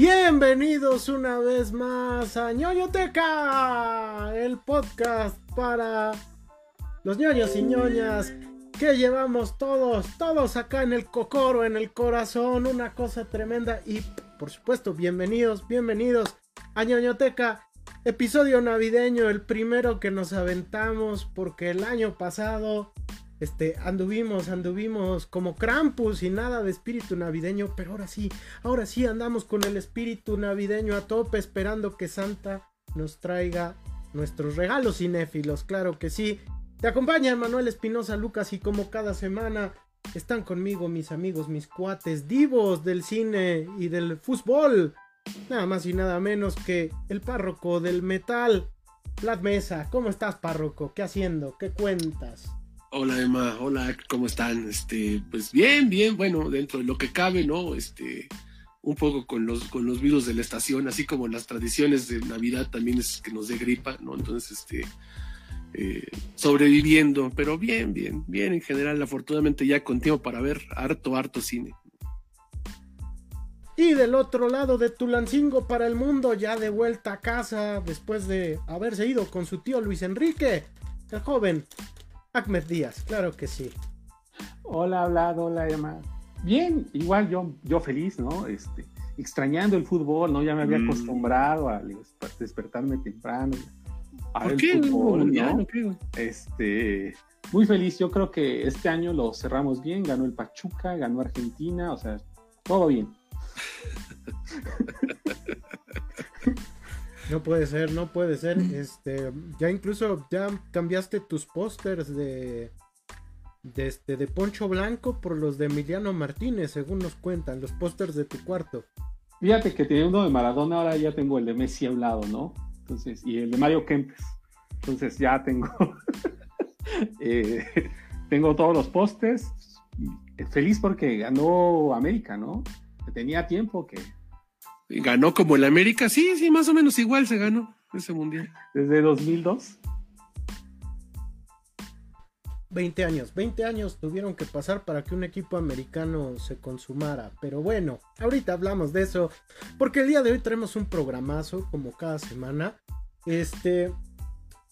Bienvenidos una vez más a ñoñoteca, el podcast para los ñoños y ñoñas que llevamos todos, todos acá en el cocoro, en el corazón, una cosa tremenda. Y por supuesto, bienvenidos, bienvenidos a ñoñoteca, episodio navideño, el primero que nos aventamos porque el año pasado este, anduvimos, anduvimos como Krampus y nada de espíritu navideño, pero ahora sí, ahora sí andamos con el espíritu navideño a tope esperando que Santa nos traiga nuestros regalos cinéfilos, claro que sí. Te acompaña Manuel Espinosa Lucas y como cada semana están conmigo mis amigos, mis cuates divos del cine y del fútbol. Nada más y nada menos que el párroco del metal, Vlad Mesa. ¿Cómo estás, párroco? ¿Qué haciendo? ¿Qué cuentas? Hola Emma, hola, ¿cómo están? Este, pues bien, bien, bueno, dentro de lo que cabe, ¿no? Este, un poco con los, con los virus de la estación, así como las tradiciones de Navidad también es que nos dé gripa, ¿no? Entonces, este, eh, sobreviviendo, pero bien, bien, bien en general, afortunadamente ya con para ver harto, harto cine. Y del otro lado de Tulancingo para el mundo, ya de vuelta a casa después de haberse ido con su tío Luis Enrique, el joven Ahmed Díaz, claro que sí. Hola, hola, hola, Emma. Bien, igual yo, yo feliz, ¿no? Este, extrañando el fútbol, ¿no? Ya me había mm. acostumbrado a despertarme temprano. A ¿Por qué? Fútbol, ¿no? Este, muy feliz, yo creo que este año lo cerramos bien, ganó el Pachuca, ganó Argentina, o sea, todo bien. No puede ser, no puede ser. Este, ya incluso ya cambiaste tus pósters de, de este de Poncho Blanco por los de Emiliano Martínez, según nos cuentan, los pósters de tu cuarto. Fíjate que tenía uno de Maradona, ahora ya tengo el de Messi a un lado, ¿no? Entonces, y el de Mario Kempes. Entonces ya tengo eh, tengo todos los pósters. Feliz porque ganó América, ¿no? Tenía tiempo que ¿Ganó como el América? Sí, sí, más o menos igual se ganó ese mundial. ¿Desde 2002? 20 años, 20 años tuvieron que pasar para que un equipo americano se consumara. Pero bueno, ahorita hablamos de eso, porque el día de hoy tenemos un programazo, como cada semana. Este,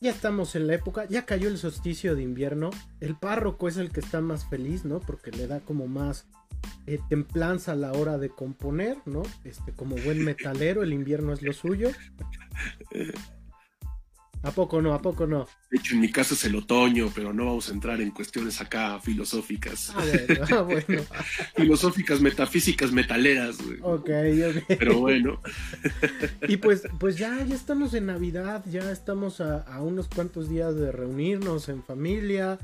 ya estamos en la época, ya cayó el solsticio de invierno. El párroco es el que está más feliz, ¿no? Porque le da como más eh, templanza a la hora de componer, ¿no? Este, como buen metalero, el invierno es lo suyo. ¿A poco no? ¿A poco no? De hecho, en mi caso es el otoño, pero no vamos a entrar en cuestiones acá filosóficas. Ah, ah, bueno, filosóficas, metafísicas, metaleras, Ok, ok. Pero bueno. y pues, pues ya, ya estamos en Navidad, ya estamos a, a unos cuantos días de reunirnos en familia,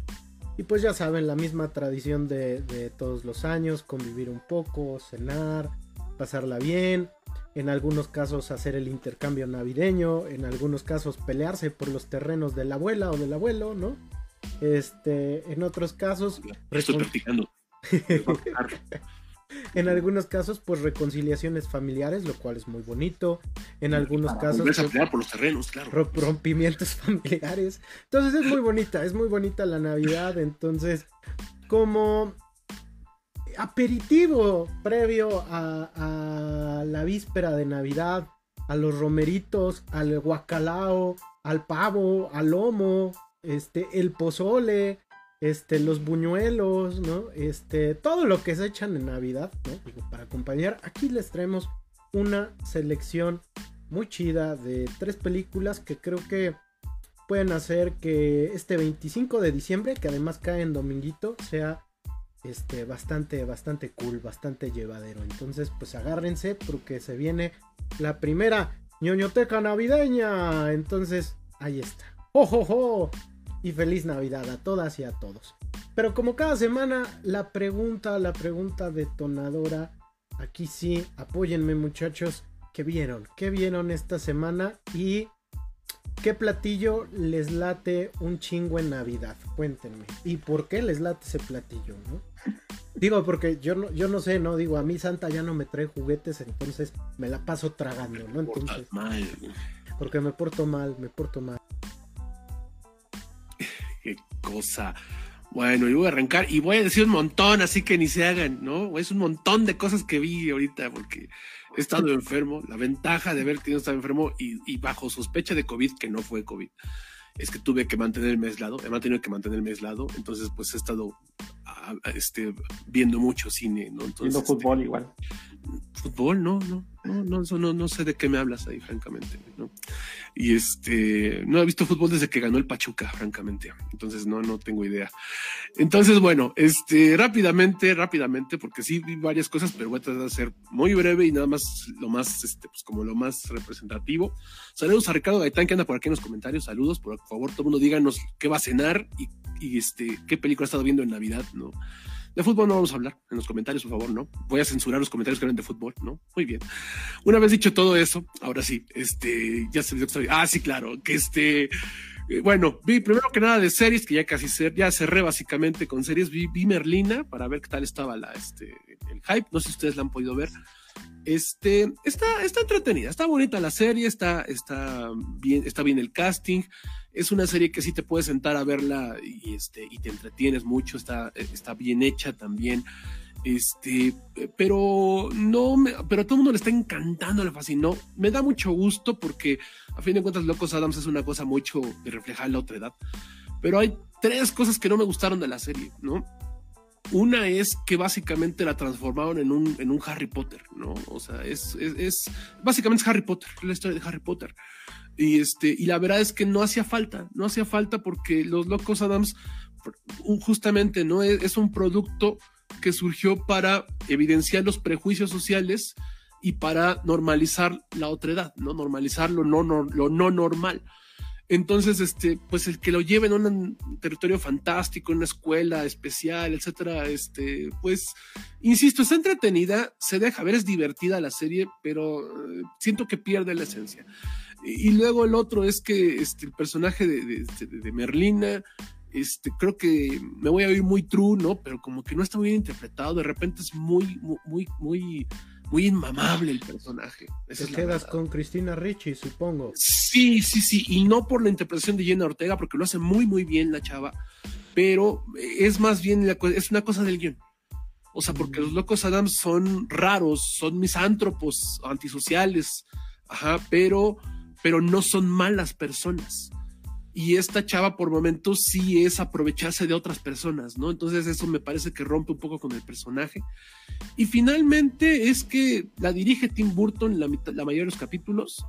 y pues ya saben, la misma tradición de, todos los años, convivir un poco, cenar, pasarla bien, en algunos casos hacer el intercambio navideño, en algunos casos pelearse por los terrenos de la abuela o del abuelo, ¿no? Este, en otros casos... Estoy practicando. En algunos casos, pues reconciliaciones familiares, lo cual es muy bonito. En algunos casos. Pues, por los terrenos, claro. Rompimientos familiares. Entonces es muy bonita, es muy bonita la Navidad. Entonces, como aperitivo previo a, la víspera de Navidad, a los romeritos, al guacalao, al pavo, al lomo, este, el pozole, este, los buñuelos, ¿no? Este, todo lo que se echan en Navidad, ¿no? para acompañar, aquí les traemos una selección muy chida de tres películas que creo que pueden hacer que este 25 de diciembre, que además cae en dominguito, sea este, bastante, bastante cool, bastante llevadero. Entonces, pues agárrense porque se viene la primera ñoñoteca navideña. Entonces, ahí está. ¡Oh, y feliz Navidad a todas y a todos. Pero como cada semana, la pregunta, la pregunta detonadora, aquí sí, apóyenme muchachos, ¿qué vieron? ¿Qué vieron esta semana? Y ¿qué platillo les late un chingo en Navidad? Cuéntenme. ¿Y por qué les late ese platillo, no? Digo, porque yo no, yo no sé, ¿no? Digo, a mí Santa ya no me trae juguetes, entonces me la paso tragando, ¿no? Entonces. Porque me porto mal, me porto mal cosa. Bueno, yo voy a arrancar y voy a decir un montón, así que ni se hagan, ¿no? Es un montón de cosas que vi ahorita porque he estado enfermo. La ventaja de haber tenido estado enfermo y, bajo sospecha de COVID, que no fue COVID, es que tuve que mantenerme aislado, he mantenido que mantenerme aislado, entonces pues he estado ah, este, viendo mucho cine, ¿no? Entonces, Viendo fútbol igual. Fútbol, no, no, no, no, eso no, no sé de qué me hablas ahí, francamente, ¿no? Y este, no he visto fútbol desde que ganó el Pachuca, francamente, entonces no, no tengo idea. Entonces, bueno, este, rápidamente, rápidamente, porque sí vi varias cosas, pero voy a tratar de ser muy breve y nada más, lo más, este, pues como lo más representativo. Saludos a Ricardo Gaitán, que anda por aquí en los comentarios, saludos, por favor, todo el mundo díganos qué va a cenar y, y este, qué película ha estado viendo en Navidad, ¿no? De fútbol no vamos a hablar en los comentarios, por favor, ¿no? Voy a censurar los comentarios que hablan de fútbol, ¿no? Muy bien. Una vez dicho todo eso, ahora sí, este, ya se me dio Ah, sí, claro, que este, eh, bueno, vi primero que nada de series, que ya casi cer ya cerré básicamente con series, vi, vi, Merlina para ver qué tal estaba la, este, el hype, no sé si ustedes la han podido ver. Este, está, está entretenida, está bonita la serie, está, está bien, está bien el casting es una serie que sí te puedes sentar a verla y, este, y te entretienes mucho, está, está bien hecha también. Este, pero no, pero a todo el mundo le está encantando, le fascinó. Me da mucho gusto porque a fin de cuentas Locos Adams es una cosa mucho de reflejar la otra edad. Pero hay tres cosas que no me gustaron de la serie, ¿no? Una es que básicamente la transformaron en un, en un Harry Potter, ¿no? O sea, es, es, básicamente Harry Potter, la historia de Harry Potter. Y, este, y la verdad es que no hacía falta, no hacía falta porque los Locos Adams, justamente, ¿no? Es, un producto que surgió para evidenciar los prejuicios sociales y para normalizar la otredad, ¿no? Normalizar no, no, lo no normal. Entonces, este, pues el que lo lleve en un territorio fantástico, una escuela especial, etcétera, este, pues, insisto, está entretenida, se deja ver, es divertida la serie, pero uh, siento que pierde la esencia. Y, luego el otro es que este, el personaje de, de, de, Merlina, este, creo que me voy a oír muy true, ¿no? Pero como que no está muy bien interpretado, de repente es muy, muy, muy, muy inmamable el personaje. Esa Te quedas con Cristina Ricci, supongo. Sí, sí, sí, y no por la interpretación de Jenna Ortega, porque lo hace muy, muy bien la chava, pero es más bien, la, es una cosa del guion. O sea, porque los locos Adams son raros, son misántropos, antisociales, ajá, pero pero no son malas personas. Y esta chava por momentos sí es aprovecharse de otras personas, ¿no? Entonces eso me parece que rompe un poco con el personaje. Y finalmente es que la dirige Tim Burton la, mitad, la mayoría de los capítulos.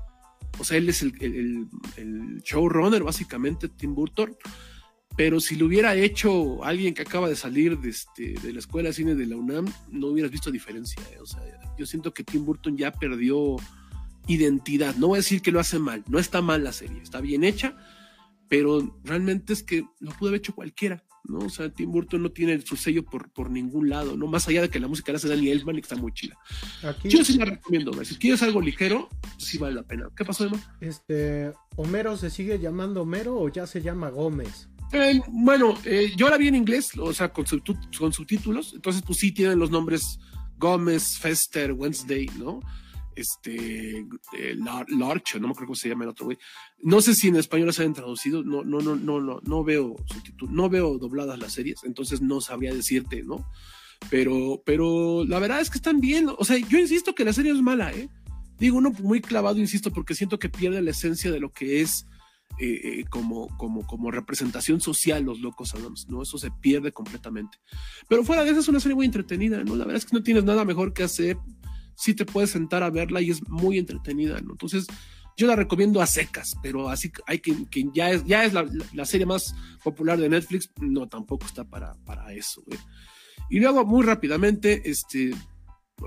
O sea, él es el, el, el showrunner, básicamente, Tim Burton. Pero si lo hubiera hecho alguien que acaba de salir de, este, de la escuela de cine de la UNAM, no hubieras visto diferencia. ¿eh? O sea, yo siento que Tim Burton ya perdió identidad. No voy a decir que lo hace mal, no está mal la serie, está bien hecha, pero realmente es que lo pudo haber hecho cualquiera, ¿no? O sea, Tim Burton no tiene su sello por, por ningún lado, ¿no? Más allá de que la música la hace Danny Elfman y que está muy chila. Aquí, Yo sí la recomiendo, si quieres algo ligero, sí vale la pena. ¿Qué pasó, Emma? Este, ¿Homero se sigue llamando Homero o ya se llama Gómez? Eh, bueno, eh, yo la vi en inglés, o sea, con, con subtítulos, entonces pues sí tienen los nombres Gómez, Fester, Wednesday, ¿no? Este no me acuerdo cómo se llama el otro güey. No sé si en español se han traducido, no, no, no, no, no, no veo no veo dobladas las series, entonces no sabría decirte, ¿no? Pero, pero la verdad es que están bien, o sea, yo insisto que la serie es mala, ¿eh? Digo, uno muy clavado, insisto, porque siento que pierde la esencia de lo que es eh, eh, como, como, como representación social los locos Adams, ¿no? Eso se pierde completamente. Pero fuera de eso es una serie muy entretenida, ¿no? La verdad es que no tienes nada mejor que hacer sí te puedes sentar a verla y es muy entretenida. Entonces, yo la recomiendo a secas, pero así hay que ya es, ya es la, serie más popular de Netflix, no, tampoco está para, para eso. Y luego, muy rápidamente, este,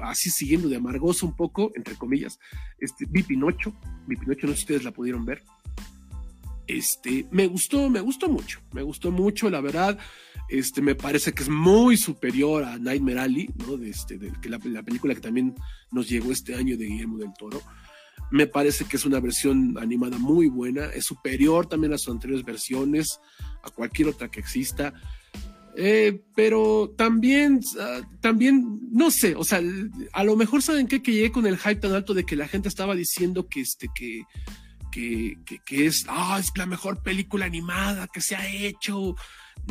así siguiendo de amargoso un poco, entre comillas, este, vi Pinocho, vi Pinocho, no sé si ustedes la pudieron ver. Este, me gustó, me gustó mucho, me gustó mucho, la verdad. Este, me parece que es muy superior a Nightmare Alley, ¿no? De este, de, la, la, película que también nos llegó este año de Guillermo del Toro. Me parece que es una versión animada muy buena, es superior también a sus anteriores versiones, a cualquier otra que exista. Eh, pero también, uh, también, no sé, o sea, a lo mejor saben qué? que llegué con el hype tan alto de que la gente estaba diciendo que, este, que, que, es, ah, es la mejor película animada que se ha hecho,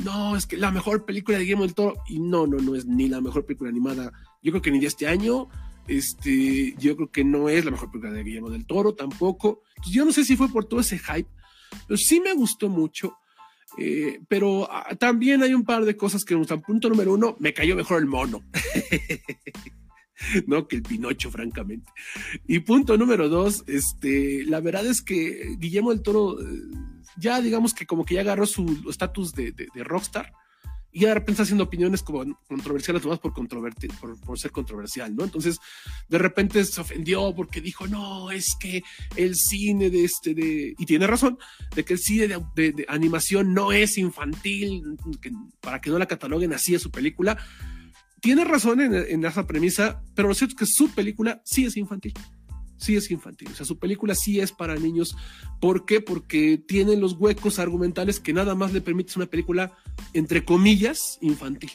no, es que la mejor película de Guillermo del Toro, y no, no, no es ni la mejor película animada, yo creo que ni de este año, este, yo creo que no es la mejor película de Guillermo del Toro tampoco, yo no sé si fue por todo ese hype, pero sí me gustó mucho, eh, pero ah, también hay un par de cosas que me gustan. Punto número uno, me cayó mejor el mono. ¿no? Que el Pinocho, francamente. Y punto número dos, este, la verdad es que Guillermo del Toro eh, ya digamos que como que ya agarró su estatus de, de, rockstar y de repente está haciendo opiniones como controversiales nomás por, por, por, ser controversial, ¿no? Entonces, de repente se ofendió porque dijo, no, es que el cine de este, de, y tiene razón, de que el cine de, de animación no es infantil, para que no la cataloguen así a su película, tiene razón en, esa premisa, pero lo cierto es que su película sí es infantil. Sí es infantil. O sea, su película sí es para niños. ¿Por qué? Porque tiene los huecos argumentales que nada más le permite una película, entre comillas, infantil.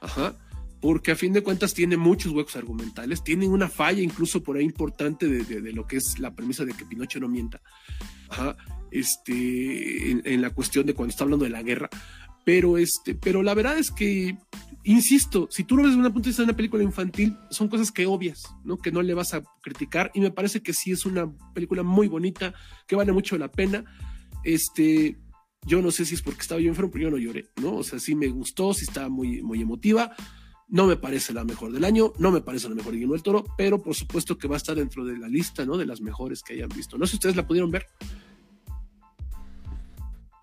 Ajá. Porque a fin de cuentas tiene muchos huecos argumentales. Tiene una falla incluso por ahí importante de, lo que es la premisa de que Pinocho no mienta. Ajá. Este, en, en la cuestión de cuando está hablando de la guerra. Pero, este, pero la verdad es que insisto, si tú lo ves desde una punto de vista de una película infantil, son cosas que obvias, ¿no? Que no le vas a criticar. Y me parece que sí es una película muy bonita, que vale mucho la pena. Este, yo no sé si es porque estaba yo enfermo, pero yo no lloré, ¿no? O sea, sí me gustó, sí estaba muy, muy emotiva. No me parece la mejor del año, no me parece la mejor de Guillermo del Toro, pero por supuesto que va a estar dentro de la lista, ¿no? De las mejores que hayan visto. No sé si ustedes la pudieron ver.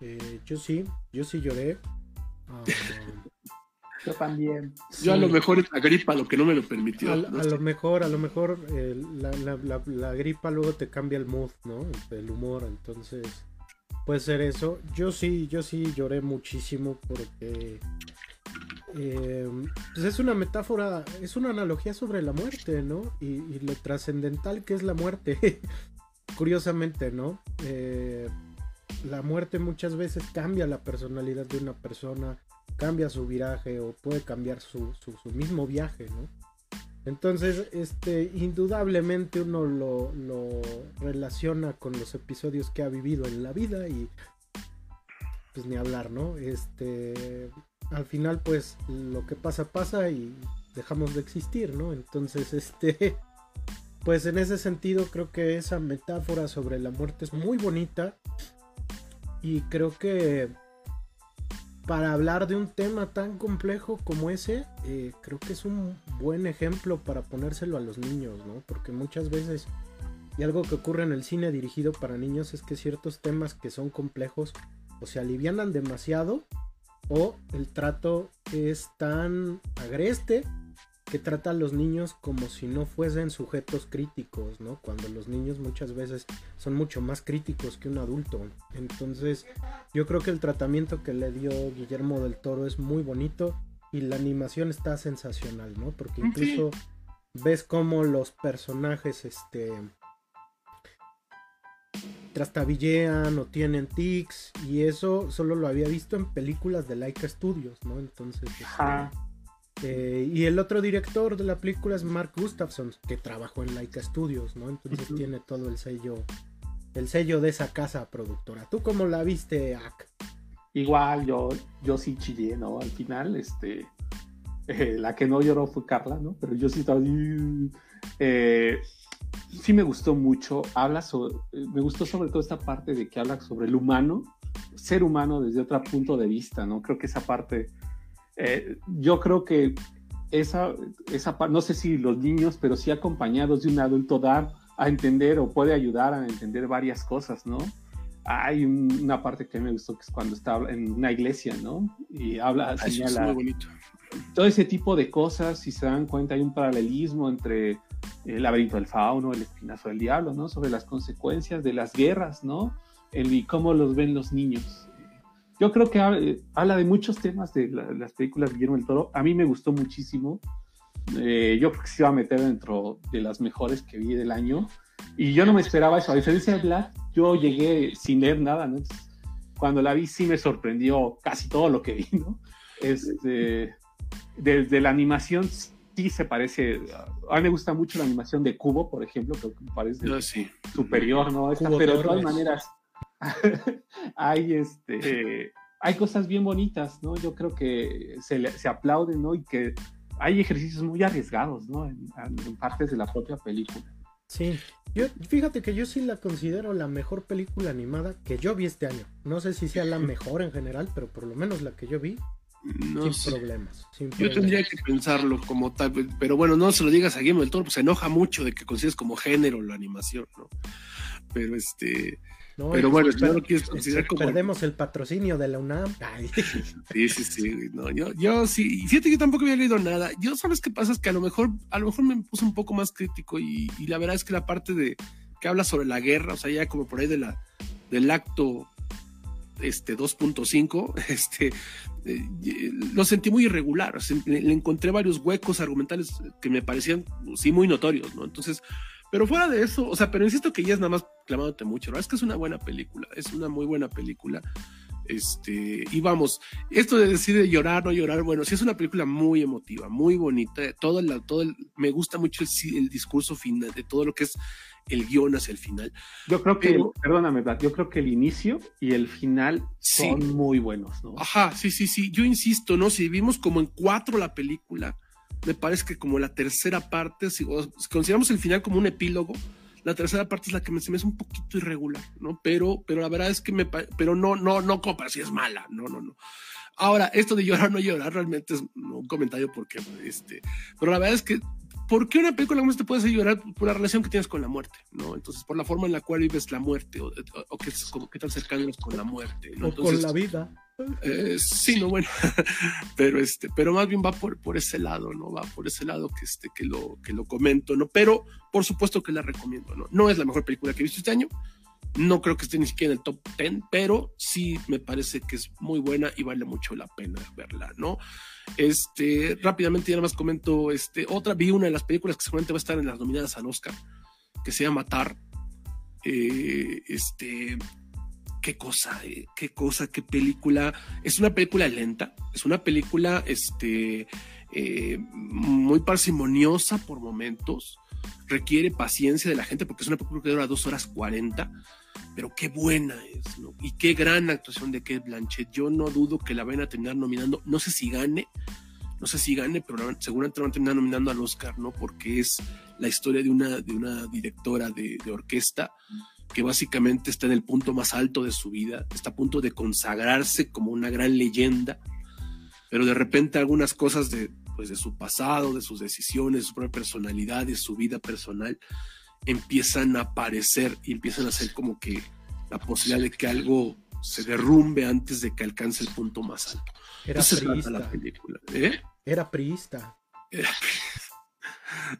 Eh, yo sí, yo sí lloré. Ah, yo también. Yo a lo mejor es la gripa lo que no me lo permitió. A, lo mejor, a lo mejor eh, la, gripa luego te cambia el mood, ¿no? El humor, entonces puede ser eso. Yo sí, yo sí lloré muchísimo porque eh, pues es una metáfora, es una analogía sobre la muerte, ¿no? Y, lo trascendental que es la muerte. Curiosamente, ¿no? Eh, la muerte muchas veces cambia la personalidad de una persona cambia su viraje o puede cambiar su, mismo viaje, ¿no? Entonces, este, indudablemente uno lo, relaciona con los episodios que ha vivido en la vida y pues ni hablar, ¿no? Este, al final pues lo que pasa pasa y dejamos de existir, ¿no? Entonces, este, pues en ese sentido creo que esa metáfora sobre la muerte es muy bonita y creo que para hablar de un tema tan complejo como ese, eh, creo que es un buen ejemplo para ponérselo a los niños, ¿no? Porque muchas veces, y algo que ocurre en el cine dirigido para niños es que ciertos temas que son complejos o se alivianan demasiado o el trato es tan agreste que trata a los niños como si no fuesen sujetos críticos, ¿no? Cuando los niños muchas veces son mucho más críticos que un adulto. Entonces, yo creo que el tratamiento que le dio Guillermo del Toro es muy bonito y la animación está sensacional, ¿no? Porque incluso ves cómo los personajes, este trastabillean o tienen tics y eso solo lo había visto en películas de Laika Studios, ¿no? Entonces, este, eh, y el otro director de la película es Mark Gustafson, que trabajó en Laika Studios, ¿no? Entonces tiene todo el sello, el sello de esa casa productora. ¿Tú cómo la viste, Ak? Igual, yo, yo sí chillé, ¿no? Al final, este, eh, la que no lloró fue Carla, ¿no? Pero yo sí estaba eh, sí me gustó mucho, habla sobre, me gustó sobre todo esta parte de que habla sobre el humano, ser humano desde otro punto de vista, ¿no? Creo que esa parte eh, yo creo que esa, esa, no sé si los niños, pero sí acompañados de un adulto dar a entender o puede ayudar a entender varias cosas, ¿no? Hay una parte que me gustó que es cuando está en una iglesia, ¿no? Y habla, ah, señala todo ese tipo de cosas, si se dan cuenta, hay un paralelismo entre el laberinto del fauno, el espinazo del diablo, ¿no? Sobre las consecuencias de las guerras, ¿no? y cómo los ven los niños yo creo que habla de muchos temas de las películas de Guillermo del Toro. A mí me gustó muchísimo. Eh, yo creo que se iba a meter dentro de las mejores que vi del año. Y yo no me esperaba eso. A diferencia de Black, yo llegué sin leer nada. ¿no? cuando la vi, sí me sorprendió casi todo lo que vi. ¿no? Este, desde la animación, sí se parece. A mí me gusta mucho la animación de Cubo, por ejemplo, que me parece superior, ¿no? pero de todas maneras hay este hay cosas bien bonitas, ¿no? Yo creo que se, se aplauden, ¿no? Y que hay ejercicios muy arriesgados, ¿no? En, en, partes de la propia película. Sí, yo, fíjate que yo sí la considero la mejor película animada que yo vi este año. No sé si sea la mejor en general, pero por lo menos la que yo vi, sin, problemas, Yo tendría que pensarlo como tal, pero bueno, no se lo digas a Guillermo del Toro, pues se enoja mucho de que consideres como género la animación, ¿no? Pero este, pero bueno, no lo quieres considerar como. Perdemos el patrocinio de la UNAM. Sí, sí, sí. No, yo, yo sí. Fíjate que yo tampoco había leído nada. Yo, ¿sabes qué pasa? Es que a lo mejor, a lo mejor me puse un poco más crítico y, y la verdad es que la parte de que habla sobre la guerra, o sea, ya como por ahí de la, del acto este 2.5, este, eh, lo sentí muy irregular. O sea, le, le, encontré varios huecos argumentales que me parecían, sí, muy notorios, ¿no? Entonces, pero fuera de eso, o sea, pero insisto que ya es nada más clamándote mucho, ¿verdad? Es que es una buena película, es una muy buena película. Este, y vamos, esto de decir de llorar, no llorar, bueno, sí es una película muy emotiva, muy bonita, todo el, todo el, me gusta mucho el, el discurso final, de todo lo que es el guion hacia el final. Yo creo que, Pero, perdóname, yo creo que el inicio y el final son sí. muy buenos, ¿no? Ajá, sí, sí, sí, yo insisto, ¿no? Si vimos como en cuatro la película, me parece que como la tercera parte, si, si consideramos el final como un epílogo, la tercera parte es la que me, se me hace un poquito irregular, ¿no? Pero, pero la verdad es que me, pero no, no, no como para si es mala, no, no, no. Ahora, esto de llorar, no llorar, realmente es un comentario porque, este, pero la verdad es que ¿por qué una película como esta te puede hacer llorar por la relación que tienes con la muerte? ¿no? Entonces, por la forma en la cual vives la muerte, o, o, o qué, como, qué tan cercano eres con la muerte. ¿no? O Entonces, con la vida. Eh, sí, no, bueno, pero este, pero más bien va por, por ese lado, ¿no? Va por ese lado que este, que lo, que lo comento, ¿no? Pero, por supuesto que la recomiendo, ¿no? No es la mejor película que he visto este año, no creo que esté ni siquiera en el top 10, pero sí me parece que es muy buena y vale mucho la pena verla, ¿no? Este, rápidamente ya nada más comento, este, otra, vi una de las películas que seguramente va a estar en las nominadas al Oscar, que se llama Tar. Eh, este, qué cosa, eh, qué cosa, qué película. Es una película lenta, es una película, este, eh, muy parsimoniosa por momentos, requiere paciencia de la gente porque es una película que dura dos horas cuarenta pero qué buena es, ¿no? Y qué gran actuación de Kate Blanchett. Yo no dudo que la vayan a terminar nominando, no sé si gane, no sé si gane, pero seguramente van a terminar nominando al Oscar, ¿no? Porque es la historia de una, de una directora de, de orquesta que básicamente está en el punto más alto de su vida, está a punto de consagrarse como una gran leyenda, pero de repente algunas cosas de, pues, de su pasado, de sus decisiones, de su propia personalidad, de su vida personal, empiezan a aparecer y empiezan a ser como que la posibilidad de que algo se derrumbe antes de que alcance el punto más alto. Era priista. la película. ¿Eh? Era priista. Era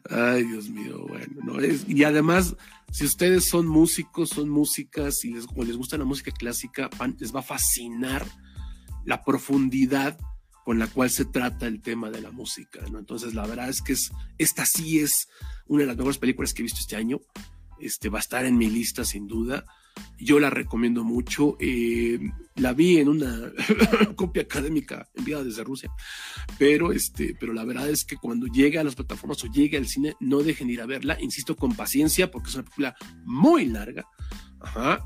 Ay, Dios mío, bueno, no es, y además, si ustedes son músicos, son músicas y les, les gusta la música clásica, van, les va a fascinar la profundidad con la cual se trata el tema de la música, ¿no? Entonces, la verdad es que es, esta sí es una de las mejores películas que he visto este año. Este va a estar en mi lista sin duda. Yo la recomiendo mucho. Eh, la vi en una copia académica enviada desde Rusia, pero este, pero la verdad es que cuando llegue a las plataformas o llegue al cine, no dejen de ir a verla. Insisto con paciencia porque es una película muy larga,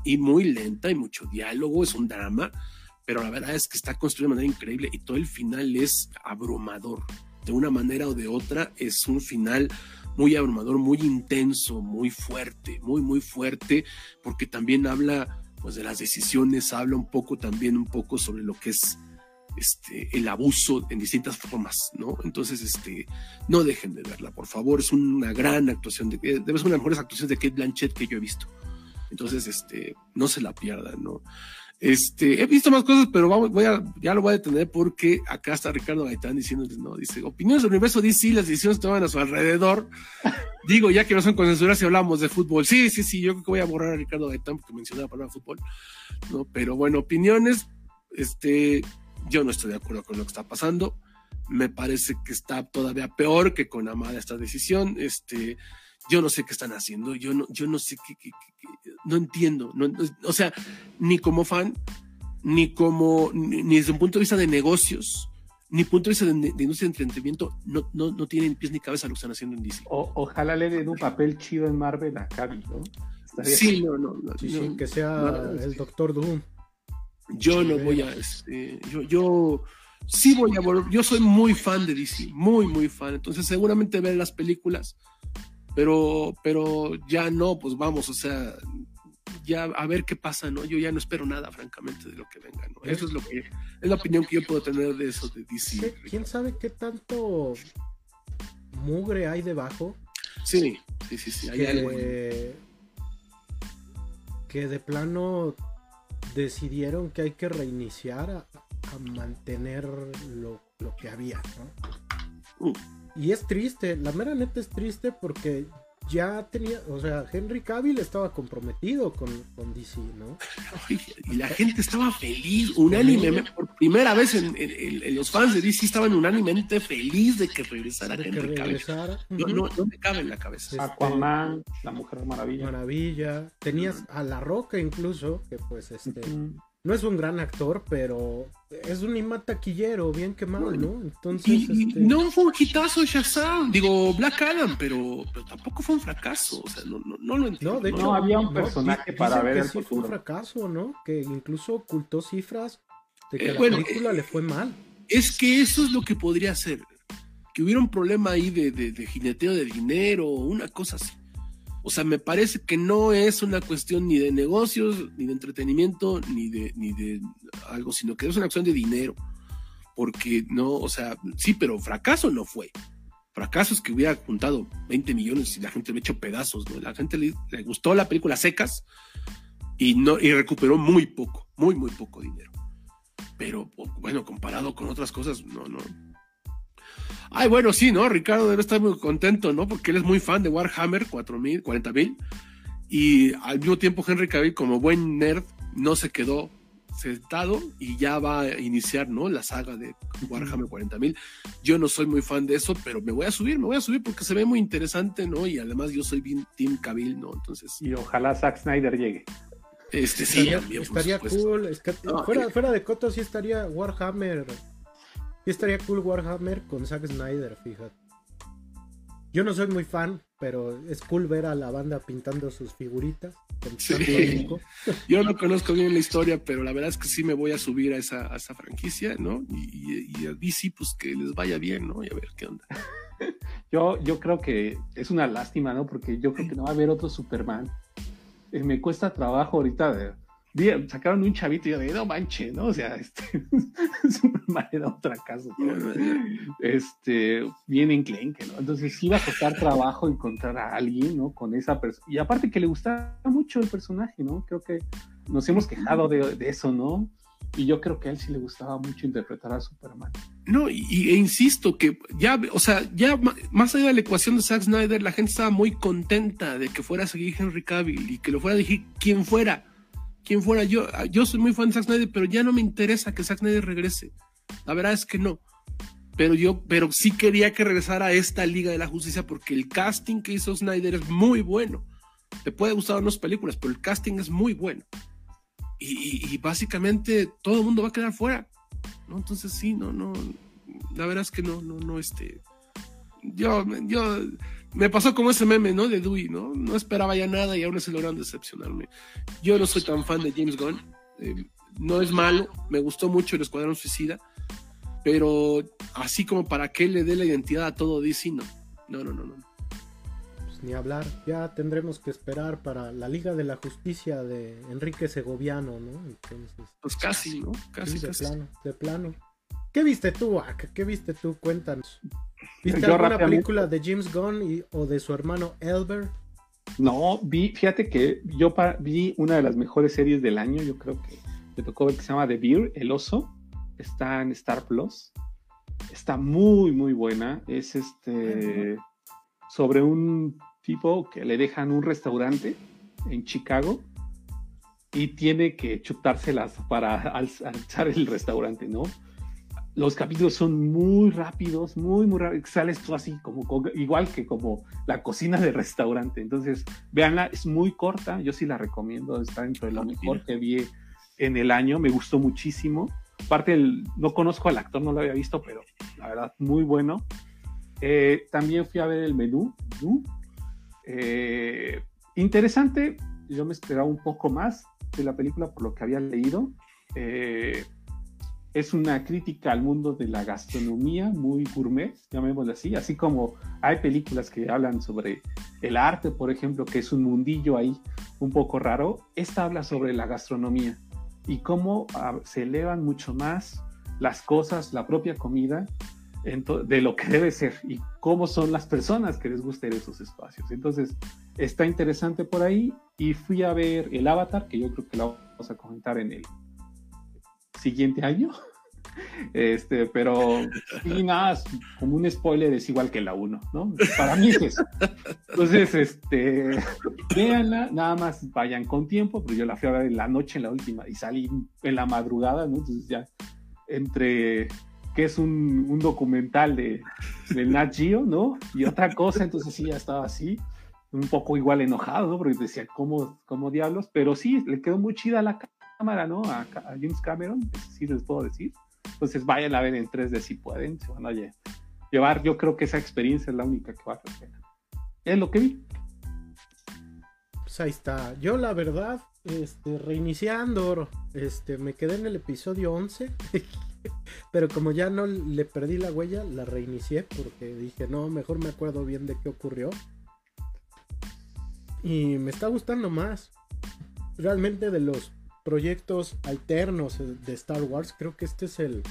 y muy lenta y mucho diálogo. Es un drama pero la verdad es que está construido de manera increíble y todo el final es abrumador. De una manera o de otra es un final muy abrumador, muy intenso, muy fuerte, muy, muy fuerte, porque también habla pues de las decisiones, habla un poco también un poco sobre lo que es este, el abuso en distintas formas, ¿no? Entonces, este, no dejen de verla, por favor, es una gran actuación, de, debe ser una de las mejores actuaciones de Kate Blanchett que yo he visto. Entonces, este, no se la pierdan, ¿no? Este, he visto más cosas, pero vamos, voy a, ya lo voy a detener porque acá está Ricardo Gaitán diciendo, no, dice, opiniones del universo DC, las decisiones toman a su alrededor. Digo, ya que no son consensuadas si hablamos de fútbol. Sí, sí, sí, yo creo que voy a borrar a Ricardo Gaitán porque mencionó la palabra fútbol. No, pero bueno, opiniones, este, yo no estoy de acuerdo con lo que está pasando. Me parece que está todavía peor que con Amada esta decisión. Este, yo no sé qué están haciendo, yo no, yo no sé qué, qué, qué, qué no entiendo, no, o sea, ni como fan, ni como, ni, ni, desde un punto de vista de negocios, ni punto de vista de, de industria de entretenimiento, no, no, no tienen pies ni cabeza lo que están haciendo en DC. O, ojalá le den un papel chido en Marvel a Cavi, ¿no? Sí, no, no, no, sí, sí, que sea el Doctor Doom. Yo no voy a, este, yo, yo sí voy a volver, yo soy muy fan de DC, muy, muy fan, entonces seguramente ver las películas, pero, pero ya no, pues vamos, o sea, ya a ver qué pasa, ¿no? Yo ya no espero nada, francamente, de lo que venga, ¿no? Eso es lo que, es la opinión que yo puedo tener de eso de DC. ¿Quién sabe qué tanto mugre hay debajo? Sí, sí, sí, sí, hay que, algo. Que de plano decidieron que hay que reiniciar a, a mantener lo, lo, que había, ¿no? Uh. Y es triste, la mera neta es triste porque ya tenía, o sea, Henry Cavill estaba comprometido con, con DC, ¿no? Y la gente estaba feliz, unánime, por primera vez en, en, en, los fans de DC estaban unánimemente feliz de que regresara De que Henry Cavill. regresara. No, no, no me cabe en la cabeza. Este, Aquaman, la Mujer Maravilla. Maravilla. Tenías a La Roca incluso, que pues este. No es un gran actor, pero es un imán taquillero, bien quemado, ¿no? Entonces, Y, y este, no fue un hitazo Shazam, digo Black Adam, pero, pero tampoco fue un fracaso. O sea, no, no, no lo entiendo. no, de hecho, No, había un personaje para dicen ver que el sí fue un futuro. fracaso, ¿no? Que incluso ocultó cifras de que Eh, la bueno, película eh, le fue mal. Es que eso es lo que podría ser. Que hubiera un problema ahí de, de, de jineteo de dinero, una cosa así. O sea, me parece que no es una cuestión ni de negocios, ni de entretenimiento, ni de, ni de algo, sino que es una cuestión de dinero. Porque no, o sea, sí, pero fracaso no fue. Fracaso es que hubiera juntado 20 millones y la gente le hecho pedazos, ¿no? La gente le, le gustó la película secas y, no, y recuperó muy poco, muy, muy poco dinero. Pero bueno, comparado con otras cosas, no, no. Ay, bueno, sí, ¿no? Ricardo debe estar muy contento, ¿no? Porque él es muy fan de Warhammer 4000, 40.000. Y al mismo tiempo Henry Cavill, como buen nerd, no se quedó sentado y ya va a iniciar, ¿no? La saga de Warhammer 40.000. Yo no soy muy fan de eso, pero me voy a subir, me voy a subir porque se ve muy interesante, ¿no? Y además yo soy bien Team Cavill, ¿no? Entonces, Y ojalá Zack Snyder llegue. este sí, estaría también, cool. es que- No, fuera, eh. fuera de Coto sí estaría Warhammer. Sí estaría cool Warhammer con Zack Snyder, fíjate. Yo no soy muy fan, pero es cool ver a la banda pintando sus figuritas. Sí. Yo no conozco bien la historia, pero la verdad es que sí me voy a subir a esa, a esa franquicia, ¿no? Y, y, y a DC, pues que les vaya bien, ¿no? Y a ver qué onda. Yo, yo creo que es una lástima, ¿no? Porque yo creo que no va a haber otro Superman. Eh, me cuesta trabajo ahorita. de- sacaron un chavito y yo de, no manche, ¿no? O sea, este, Superman era otra casa. ¿no? Este, bien enclenque, ¿no? Entonces va a costar trabajo encontrar a alguien, ¿no? Con esa persona. Y aparte que le gusta mucho el personaje, ¿no? Creo que nos hemos quejado de, eso, ¿no? Y yo creo que a él sí le gustaba mucho interpretar a Superman. No, y, e insisto que ya, o sea, ya más allá de la ecuación de Zack Snyder, la gente estaba muy contenta de que fuera a seguir Henry Cavill y que lo fuera a dirigir quien fuera. Quien fuera yo. Yo soy muy fan de Zack Snyder, pero ya no me interesa que Zack Snyder regrese. La verdad es que no. Pero yo, pero sí quería que regresara a esta Liga de la Justicia porque el casting que hizo Snyder es muy bueno. Te puede gustar las películas, pero el casting es muy bueno. Y, y- y básicamente todo el mundo va a quedar fuera. ¿no? Entonces sí, no, no, la verdad es que no, no, no, este, yo, yo, me pasó como ese meme, ¿no? De Dewey, ¿no? No esperaba ya nada y aún así lograron decepcionarme. Yo no soy tan fan de James Gunn, eh, no es malo, me gustó mucho el Escuadrón Suicida, pero así como para que le dé la identidad a todo DC, no, no, no, no, no. Pues ni hablar. Ya tendremos que esperar para la Liga de la Justicia de Enrique Segoviano, ¿no? Entonces, Pues casi, ¿no? Casi, sí, de casi. plano, de plano. ¿Qué viste tú, Ak? ¿Qué viste tú? Cuéntanos. ¿Viste Yo alguna película de James Gunn y- o de su hermano Elber? No, vi, fíjate que yo vi una de las mejores series del año, yo creo que me tocó ver que se llama The Bear, El Oso, está en Star Plus, está muy, muy buena, es este, sobre un tipo que le dejan un restaurante en Chicago y tiene que chutárselas para alz- alzar el restaurante, ¿no? Los capítulos son muy rápidos, muy, muy rápidos. Sales tú así, como, como- igual que como la cocina de restaurante. Entonces, véanla, es muy corta. Yo sí la recomiendo. Está dentro de lo Ah, mejor mira. que vi en el año. Me gustó muchísimo. Aparte, el- no conozco al actor, no lo había visto, pero la verdad, muy bueno. Eh, también fui a ver el menú. menú. Eh, interesante. Yo me esperaba un poco más de la película por lo que había leído. eh, es una crítica al mundo de la gastronomía muy gourmet, llamémoslo así, así como hay películas que hablan sobre el arte, por ejemplo, que es un mundillo ahí un poco raro, esta habla sobre la gastronomía y cómo ah, se elevan mucho más las cosas, la propia comida, de lo que debe ser y cómo son las personas que les gusten esos espacios. Entonces, está interesante por ahí y fui a ver el Avatar, que yo creo que lo vamos a comentar en el siguiente año. Este, pero y nada, como un spoiler es igual que la 1, ¿no? Para mí es eso. Entonces, este, véanla, nada más vayan con tiempo, pero yo la fui a ver en la noche, en la última, y salí en la madrugada, ¿no? Entonces ya entre que es un, un documental de, de Nat Geo, ¿no? Y otra cosa, entonces sí, ya estaba así, un poco igual enojado, ¿no? Porque decía, ¿cómo, cómo diablos? Pero sí, le quedó muy chida la cámara, ¿no? A, James Cameron, sí les puedo decir. Entonces vayan a ver en 3D si pueden, se van a llevar, yo creo que esa experiencia es la única que vale la pena. Es lo que vi. Pues ahí está. Yo la verdad, este, reiniciando, este, me quedé en el episodio 11. Pero como ya no le perdí la huella, la reinicié porque dije, no, mejor me acuerdo bien de qué ocurrió. Y me está gustando más. Realmente de los proyectos alternos de Star Wars, creo que este es el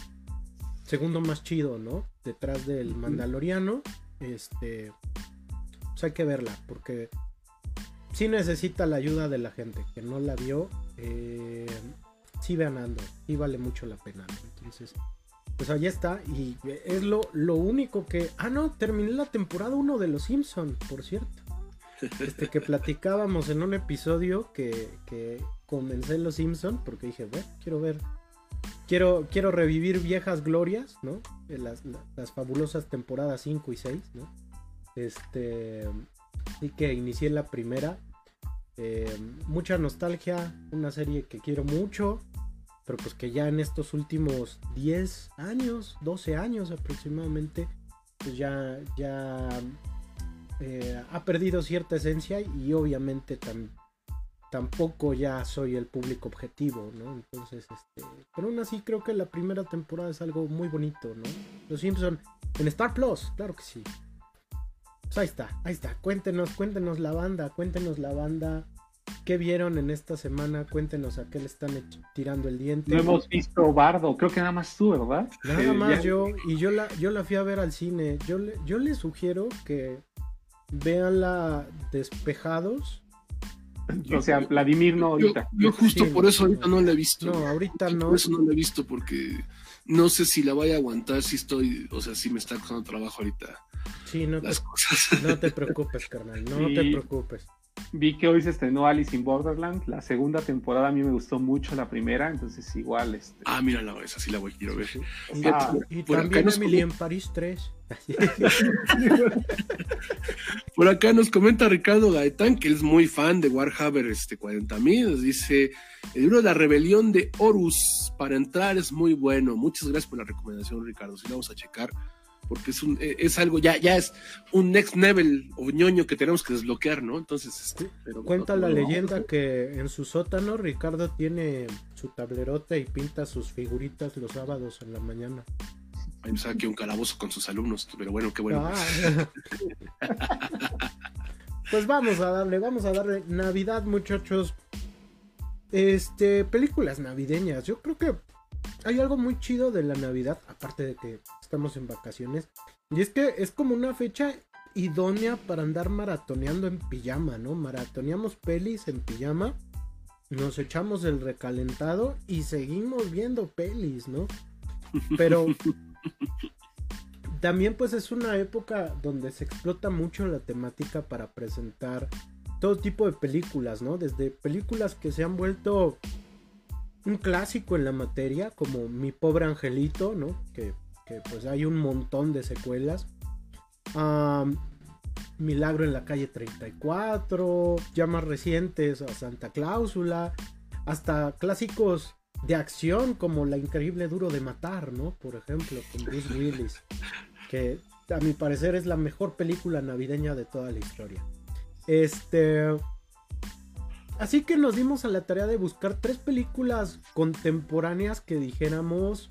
segundo más chido, ¿no? Detrás del Mandaloriano. Este. Pues hay que verla, porque sí necesita la ayuda de la gente que no la vio. Eh, sí vean Andor, sí vale mucho la pena. Entonces, pues allá está. Y es lo, lo único que. Ah, no, terminé la temporada 1 de Los Simpsons, por cierto. Este que platicábamos en un episodio que, que comencé en Los Simpsons, porque dije, bueno, quiero ver. Quiero, quiero revivir viejas glorias, ¿no? Las, las fabulosas temporadas 5 y 6, ¿no? Este. Así que inicié la primera. Eh, mucha nostalgia, una serie que quiero mucho, pero pues que ya en estos últimos 10 años, 12 años aproximadamente, pues ya, ya eh, ha perdido cierta esencia y obviamente tampoco ya soy el público objetivo, ¿no? Entonces, este, pero aún así creo que la primera temporada es algo muy bonito, ¿no? Los Simpson en Star Plus, claro que sí. Pues ahí está, ahí está. Cuéntenos, cuéntenos la banda, cuéntenos la banda. ¿Qué vieron en esta semana? Cuéntenos a qué le están tirando el diente. No hemos visto Bardo, creo que nada más tú, ¿verdad? Nada eh, más yo, y yo la, yo la fui a ver al cine. Yo, yo les sugiero que vean la Despejados. O sea, Vladimir no ahorita. Yo, justo por eso ahorita no la he visto. No, ahorita no. Por eso no la he visto porque no sé si la voy a aguantar, si estoy, o sea, si me está costando trabajo ahorita Sí, no te, no te preocupes, carnal, no te preocupes. Vi que hoy se estrenó Alice in Borderland, la segunda temporada a mí me gustó mucho la primera, entonces igual. Este... Ah, mírala, esa sí la voy, quiero ver. Ah, y también Emily en París 3. por acá nos comenta Ricardo Gaetán, que es muy fan de Warhammer este, 40.000, nos dice, el libro de la rebelión de Horus para entrar es muy bueno. Muchas gracias por la recomendación, Ricardo, si la vamos a checar porque es un, eh, es algo, ya, ya es un next level o ñoño que tenemos que desbloquear, ¿no? Entonces, este, cuenta la leyenda que en su sótano Ricardo tiene su tablerote y pinta sus figuritas los sábados en la mañana. Ahí me saque un calabozo con sus alumnos, pero bueno, qué bueno. Ah. pues vamos a darle, vamos a darle Navidad, muchachos. Este, películas navideñas. Yo creo que hay algo muy chido de la Navidad, aparte de que estamos en vacaciones. Y es que es como una fecha idónea para andar maratoneando en pijama, ¿no? Maratoneamos pelis en pijama, nos echamos el recalentado y seguimos viendo pelis, ¿no? Pero también pues es una época donde se explota mucho la temática para presentar todo tipo de películas, ¿no? Desde películas que se han vuelto un clásico en la materia, como Mi pobre angelito, ¿no? Que, pues hay un montón de secuelas. Milagro en la calle 34, ya más recientes a Santa Cláusula, hasta clásicos de acción como La Increíble Duro de Matar, ¿no? Por ejemplo, con Bruce Willis, que a mi parecer es la mejor película navideña de toda la historia. Este. Así que nos dimos a la tarea de buscar tres películas contemporáneas que dijéramos.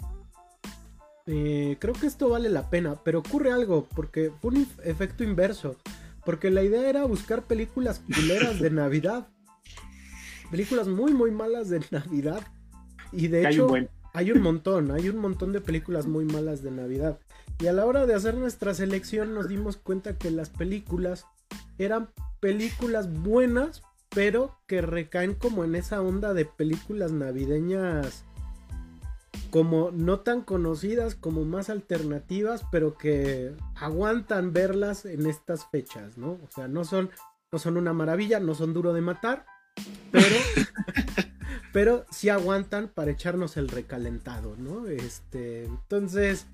eh, creo que esto vale la pena, pero ocurre algo, porque fue un efecto inverso. Porque la idea era buscar películas culeras de Navidad. Películas muy, muy malas de Navidad. Y de hecho, buen. hay un montón, hay un montón de películas muy malas de Navidad. Y a la hora de hacer nuestra selección nos dimos cuenta que las películas eran películas buenas, pero que recaen como en esa onda de películas navideñas como no tan conocidas, como más alternativas, pero que aguantan verlas en estas fechas, ¿no? O sea, no son, no son una maravilla, no son duro de matar, pero, pero sí aguantan para echarnos el recalentado, ¿no? Este, entonces,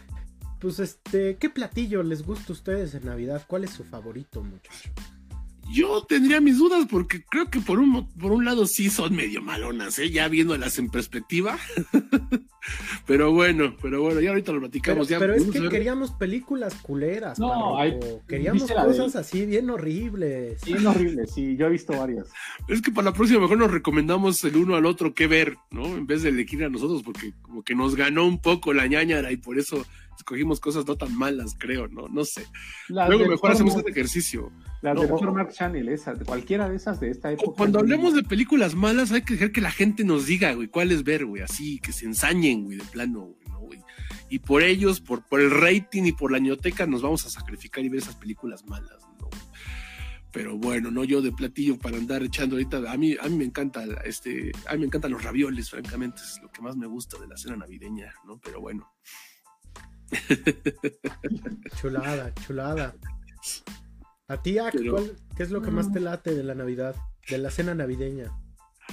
pues este, ¿qué platillo les gusta a ustedes en Navidad? ¿Cuál es su favorito, muchachos? Yo tendría mis dudas porque creo que por un, mo- por un lado sí son medio malonas, ¿eh? ya viéndolas en perspectiva. pero bueno, pero bueno, ya ahorita lo Pero, platicamos. ya pero es que queríamos películas culeras, No, hay- queríamos ¿viste la de- cosas así bien horribles. Sí, es horrible, sí, yo he visto varias. Es que para la próxima mejor nos recomendamos el uno al otro qué ver, ¿no? En vez de elegir a nosotros, porque como que nos ganó un poco la ñañara y por eso escogimos cosas no tan malas, creo, ¿no? No sé. Las Luego mejor hacemos este ejercicio. Las No, de o- Hallmark Channel, esas, cualquiera de esas de esta época. Cuando hablemos de películas malas, hay que dejar que la gente nos diga, güey, cuáles ver, güey, así, que se ensañen, güey, de plano, güey, ¿no, güey? Y por ellos, por, por el rating y por la ñoteca, nos vamos a sacrificar y ver esas películas malas, ¿no? Pero bueno, no yo de platillo para andar echando ahorita. A mí, a mí me encanta este, a mí me encantan los ravioles, francamente, es lo que más me gusta de la cena navideña, ¿no? Pero bueno. Chulada, chulada. A ti, Ak, Pero- ¿cuál- ¿qué es lo que más te late de la Navidad? De la cena navideña.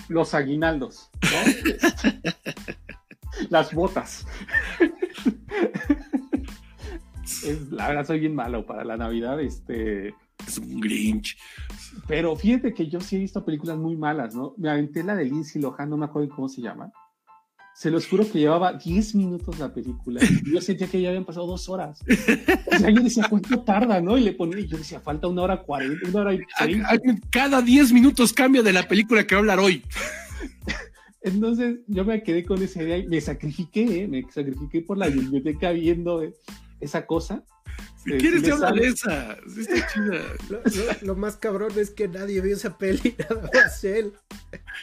Los aguinaldos, ¿no? Las botas. Es- la verdad soy bien malo para la Navidad, este, Es un Grinch. pero fíjate que yo sí he visto películas muy malas, ¿no? Me aventé la de Lindsay Lohan, no me acuerdo cómo se llama. Se los juro que llevaba 10 minutos la película. y Yo sentía que ya habían pasado dos horas. O sea, yo decía, ¿cuánto tarda, no? Y le ponía, y yo decía, falta una hora cuarenta, una hora y treinta. Cada 10 minutos cambia de la película que va a hablar hoy. Entonces yo me quedé con esa idea y me sacrifiqué, ¿eh? me sacrifiqué por la biblioteca viendo esa cosa. Si Eh, quieres, te le habla sale. de esa. Sí está chida. Lo, lo- lo más cabrón es que nadie vio esa peli, nada más él.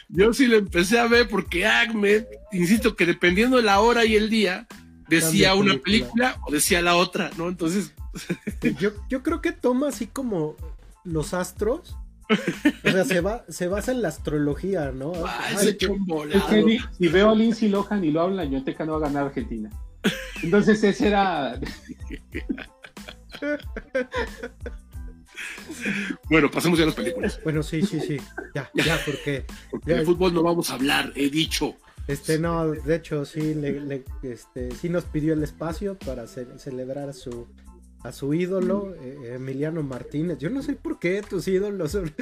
Yo sí la empecé a ver porque Ahmed, insisto que dependiendo de la hora y el día, decía Cambia una película. película o decía la otra, ¿no? Entonces, Yo, yo creo que toma así como los astros. O sea, se, va, se basa en la astrología, ¿no? ah, Ay, ese Es que ni- si veo a Lindsay Lohan y lo habla, yo te no va a ganar Argentina. Entonces ese era... Bueno, pasemos ya a las películas. Bueno, sí, sí, sí. Ya, ya, porque Porque Ya. de fútbol no vamos a hablar, he dicho. este no, de hecho, sí, le, le- este, sí nos pidió el espacio para ce- celebrar a su a su ídolo, eh, Emiliano Martínez. Yo no sé por qué tus ídolos son,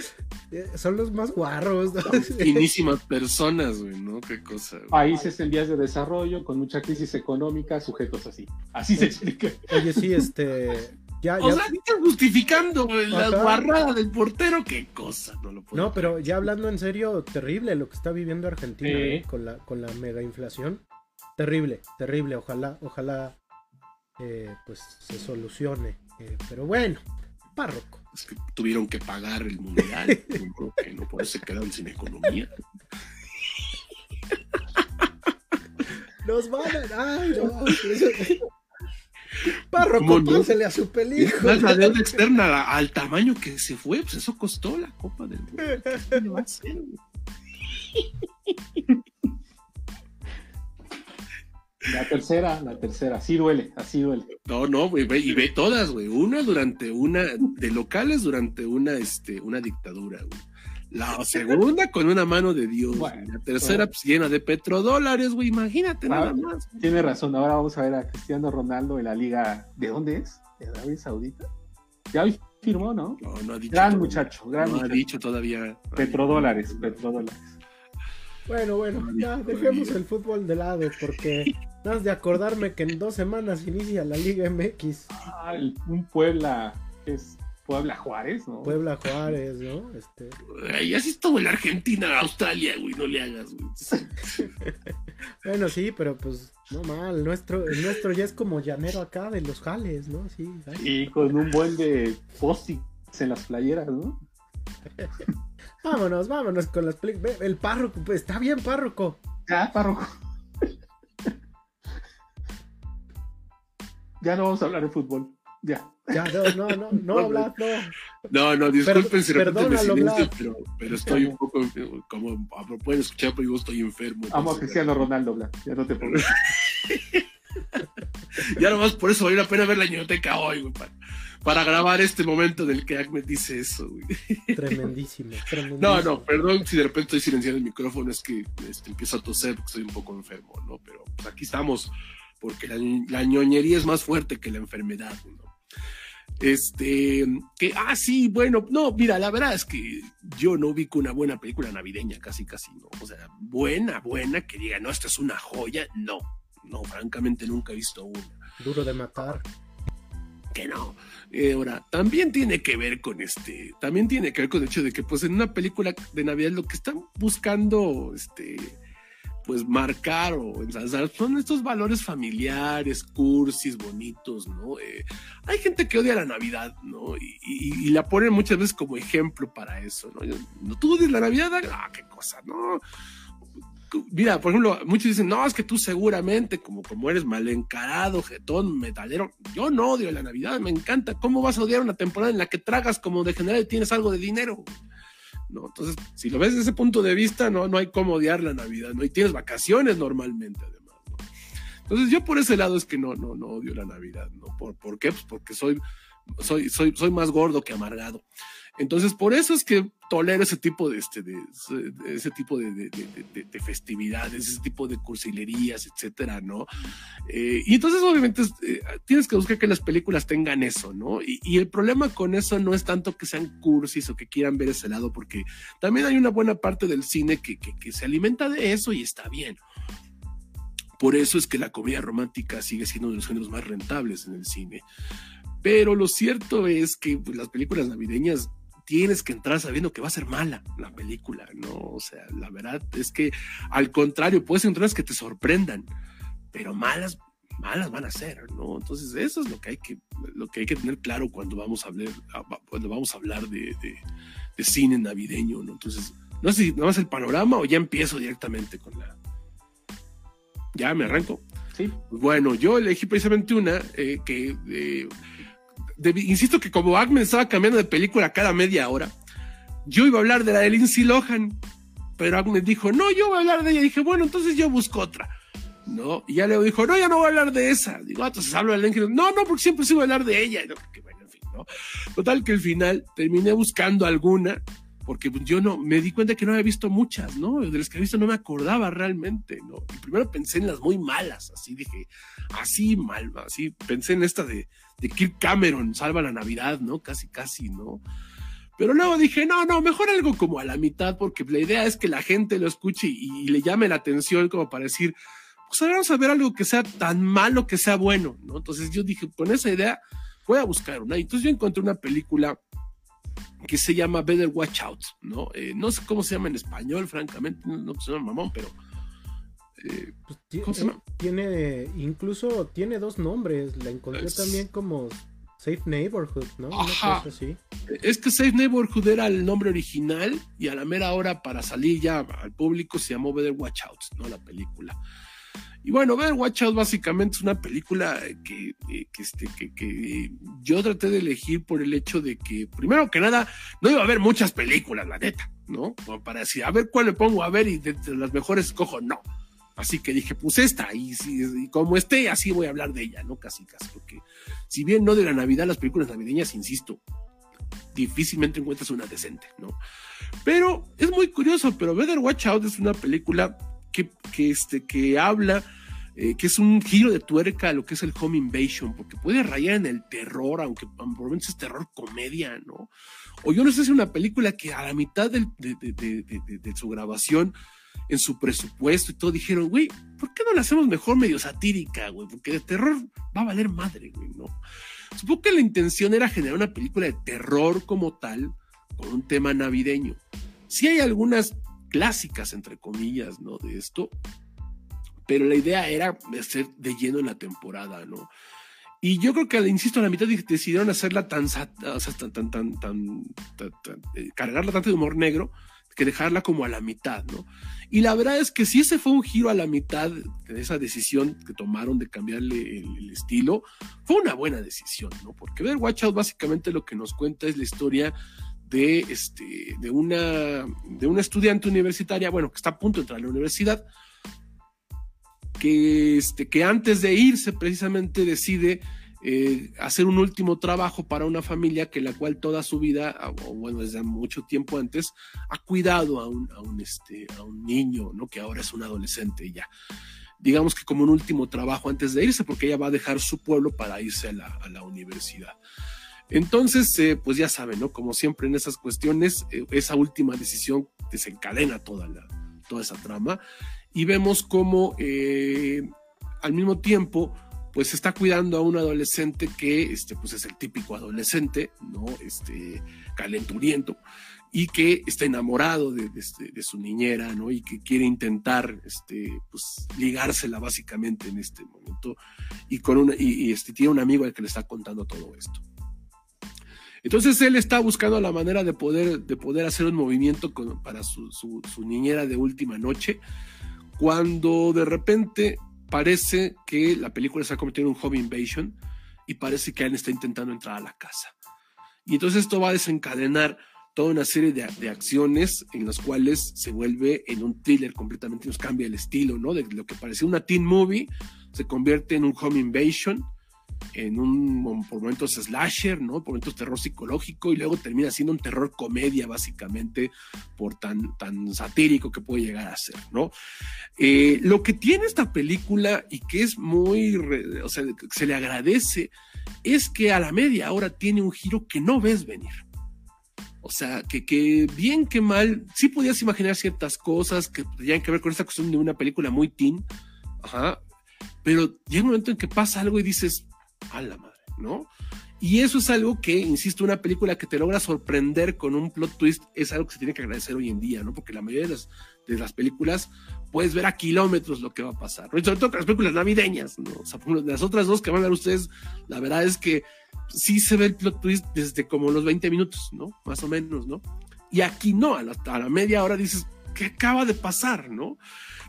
eh, son los más guarros. ¿no? Finísimas personas, güey, ¿no? Qué cosa. güey. Países en vías de desarrollo, con mucha crisis económica, sujetos así. Así se explica. Oye, sí, este. Ya, O ya- sea, estás justificando la Ajá. guarrada del portero, qué cosa, no lo puedo No, pero ya hablando en serio, terrible lo que está viviendo Argentina Sí. ¿eh? con la con la mega inflación. Terrible, terrible. Ojalá, ojalá eh, pues se solucione. Eh, pero bueno, párroco. Es que tuvieron que pagar el mundial, ¿no? que no por eso se quedaron sin economía. Nos van a. Ay, no, Párroco, ¿Cómo no? a su película. la deuda externa al tamaño que se fue, pues eso costó la Copa del Mundo. ¿Qué le va a hacer, güey? La tercera, la tercera, así duele, así duele. No, no, güey, ve- y ve todas, güey. Una durante una, de locales durante una, este, una dictadura, güey. La segunda con una mano de Dios. Bueno, la tercera, pues llena de petrodólares, güey. Imagínate nada más. Tiene razón, ahora vamos a ver a Cristiano Ronaldo en la liga. ¿De dónde es? ¿De Arabia Saudita? Ya hoy firmó, ¿no? No, no ha dicho. Gran todavía. muchacho, gran no ha dicho todavía. Petrodólares, petrodólares. Bueno, bueno, ya dejemos el fútbol de lado porque más de acordarme que en dos semanas inicia la Liga MX. Ah, un Puebla que es Puebla Juárez, ¿no? Puebla Juárez, ¿no? Este... Ay, así estuvo la Argentina, Australia, güey, no le hagas, güey. bueno, sí, pero pues no mal, nuestro, el nuestro ya es como llanero acá de los jales, ¿no? Sí, Y con un buen de post en las playeras, ¿no? vámonos, vámonos con las películas. El párroco, pues está bien, párroco. Ya, párroco. ya no vamos a hablar de fútbol. Ya. Ya, no, no, no, no, hablar, no. No, no, disculpen si repito mi silencio, pero, pero estoy un poco, como pueden escuchar, pero yo estoy enfermo. Amo a Cristiano Ronaldo, Bla. ya no te pongas. ya nomás por eso valió la pena ver la ñoteca hoy, güey, para, para, grabar este momento del que Ahmed dice eso, güey. Tremendísimo, tremendísimo. No, no, perdón si de repente estoy silenciando el micrófono, es que este, empiezo a toser porque estoy un poco enfermo, ¿no? Pero pues, aquí estamos, porque la, la ñoñería es más fuerte que la enfermedad, ¿no? Este, que, ah, sí, bueno, no, mira, la verdad es que yo no ubico una buena película navideña, casi, casi, ¿no? O sea, buena, buena, que diga, no, esta es una joya, no, no, francamente nunca he visto una. Duro de matar. Que no. Eh, ahora, también tiene que ver con este, también tiene que ver con el hecho de que, pues, en una película de Navidad lo que están buscando, este, pues marcar o ensalzar son estos valores familiares, cursis, bonitos, ¿no? Eh, hay gente que odia la Navidad, ¿no? Y, la ponen muchas veces como ejemplo para eso, ¿no? ¿No tú odias la Navidad? Ah, qué cosa, ¿no? Mira, por ejemplo, muchos dicen, no, es que tú seguramente, como, como eres mal encarado, jetón, metalero, yo no odio la Navidad, me encanta. ¿Cómo vas a odiar una temporada en la que tragas como de general y tienes algo de dinero? Entonces, si lo ves desde ese punto de vista, no, no hay cómo odiar la Navidad, ¿no? Y tienes vacaciones normalmente, además. Entonces, yo por ese lado es que no, no, no odio la Navidad, ¿no? ¿Por, ¿por qué? Pues porque soy, soy, soy, soy más gordo que amargado. Entonces, por eso es que tolero ese tipo de, este, de, ese tipo de, de, festividades, ese tipo de cursilerías, etcétera, ¿no? Eh, y entonces, obviamente, eh, tienes que buscar que las películas tengan eso, ¿no? Y, el problema con eso no es tanto que sean cursis o que quieran ver ese lado, porque también hay una buena parte del cine que, que, que se alimenta de eso y está bien. Por eso es que la comedia romántica sigue siendo uno de los géneros más rentables en el cine. Pero lo cierto es que pues, las películas navideñas tienes que entrar sabiendo que va a ser mala la película, ¿no? O sea, la verdad es que al contrario, puedes entrar que te sorprendan, pero malas, malas van a ser, ¿no? Entonces, eso es lo que hay que, lo que, hay que tener claro cuando vamos a hablar, cuando vamos a hablar de, de, cine navideño, ¿no? Entonces, no sé si nada más el panorama o ya empiezo directamente con la. Ya me arranco. Sí. Bueno, yo elegí precisamente una eh, que eh, insisto que como Agmen estaba cambiando de película cada media hora, yo iba a hablar de la de Lindsay Lohan, pero Agmen dijo, no, yo voy a hablar de ella. Y dije, bueno, entonces yo busco otra. ¿No? Y ya Leo dijo, no, ya no voy a hablar de esa. Digo, ah, entonces hablo de Lindsay No, no, porque siempre iba a hablar de ella. bueno, en fin, ¿no? Total que al final terminé buscando alguna, porque yo no, me di cuenta que no había visto muchas, ¿no? De las que había visto no me acordaba realmente, ¿no? Y primero pensé en las muy malas, así dije, así mal, así pensé en esta de de Kirk Cameron, Salva la Navidad, ¿no? Casi, casi, ¿no? Pero luego dije, no, no, mejor algo como a la mitad, porque la idea es que la gente lo escuche y, le llame la atención como para decir, pues vamos a ver algo que sea tan malo que sea bueno, ¿no? Entonces yo dije, con esa idea voy a buscar una. Y entonces yo encontré una película que se llama Better Watch Out, ¿no? Eh, no sé cómo se llama en español, francamente, no, no se llama mamón, pero eh, pues eh, tiene, incluso tiene dos nombres. La encontré también como Safe Neighborhood, ¿no? Es que Safe Neighborhood era el nombre original y a la mera hora para salir ya al público se llamó Better Watch Out, ¿no? La película. Y bueno, Better Watch Out básicamente es una película que, eh, este, que, yo traté de elegir por el hecho de que, primero que nada, no iba a haber muchas películas, la neta, ¿no? para decir, a ver cuál me pongo a ver y de, de las mejores escojo, no Así que dije, pues esta, y, y, como esté, así voy a hablar de ella, ¿no? Casi, casi, porque si bien no de la Navidad, las películas navideñas, insisto, difícilmente encuentras una decente, ¿no? Pero es muy curioso, pero Better Watch Out es una película que, este, que habla, eh, que es un giro de tuerca a lo que es el home invasion, porque puede rayar en el terror, aunque probablemente es terror comedia, ¿no? O yo no sé si una película que a la mitad de, de su grabación en su presupuesto y todo, dijeron, güey, ¿por qué no la hacemos mejor medio satírica, güey? Porque de terror va a valer madre, güey, ¿no? Supongo que la intención era generar una película de terror como tal, con un tema navideño. Sí hay algunas clásicas, entre comillas, ¿no? De esto, pero la idea era ser de lleno en la temporada, ¿no? Y yo creo que, insisto, a la mitad decidieron hacerla tan, o sea, tan, tan, tan, tan, eh, cargarla tanto de humor negro, que dejarla como a la mitad, ¿no? Y la verdad es que si ese fue un giro a la mitad de esa decisión que tomaron de cambiarle el, estilo, fue una buena decisión, ¿no? Porque ver Watch Out básicamente lo que nos cuenta es la historia de, este, de, una, de una estudiante universitaria, bueno, que está a punto de entrar a la universidad, que, este, que antes de irse precisamente decide eh, hacer un último trabajo para una familia que la cual toda su vida, o bueno, desde mucho tiempo antes, ha cuidado a un, a un, este, a un niño, ¿no? Que ahora es un adolescente ya. Digamos que como un último trabajo antes de irse, porque ella va a dejar su pueblo para irse a la, a la universidad. Entonces, eh, pues ya saben, ¿no? Como siempre en esas cuestiones, eh, esa última decisión desencadena toda, la, toda esa trama y vemos cómo al mismo tiempo pues está cuidando a un adolescente que este, pues es el típico adolescente, ¿no? Este, calenturiento, y que está enamorado de, este, de, su niñera, ¿no? Y que quiere intentar, este, pues, ligársela básicamente en este momento, y, con una, y, este, tiene un amigo al que le está contando todo esto. Entonces él está buscando la manera de poder, de poder hacer un movimiento para su, niñera de última noche, cuando de repente parece que la película se ha convertido en un home invasion y parece que alguien está intentando entrar a la casa. Y entonces esto va a desencadenar toda una serie de, acciones en las cuales se vuelve en un thriller completamente, nos cambia el estilo, ¿no? De lo que parecía una teen movie, se convierte en un home invasion en un, por momentos slasher, ¿no? Por momentos terror psicológico y luego termina siendo un terror comedia, básicamente, por tan, tan satírico que puede llegar a ser, ¿no? Eh, lo que tiene esta película y que es muy, o sea, se le agradece, es que a la media hora tiene un giro que no ves venir. O sea, que, que bien que mal, sí podías imaginar ciertas cosas que tenían que ver con esta cuestión de una película muy teen, ajá, pero llega un momento en que pasa algo y dices, a la madre, ¿no? Y eso es algo que, insisto, una película que te logra sorprender con un plot twist es algo que se tiene que agradecer hoy en día, ¿no? Porque la mayoría de las, de las películas puedes ver a kilómetros lo que va a pasar, sobre todo con las películas navideñas, ¿no? O sea, de las otras dos que van a ver ustedes, la verdad es que sí se ve el plot twist desde como los 20 minutos, ¿no? Más o menos, ¿no? Y aquí no, a la, a la media hora dices, ¿qué acaba de pasar, ¿no?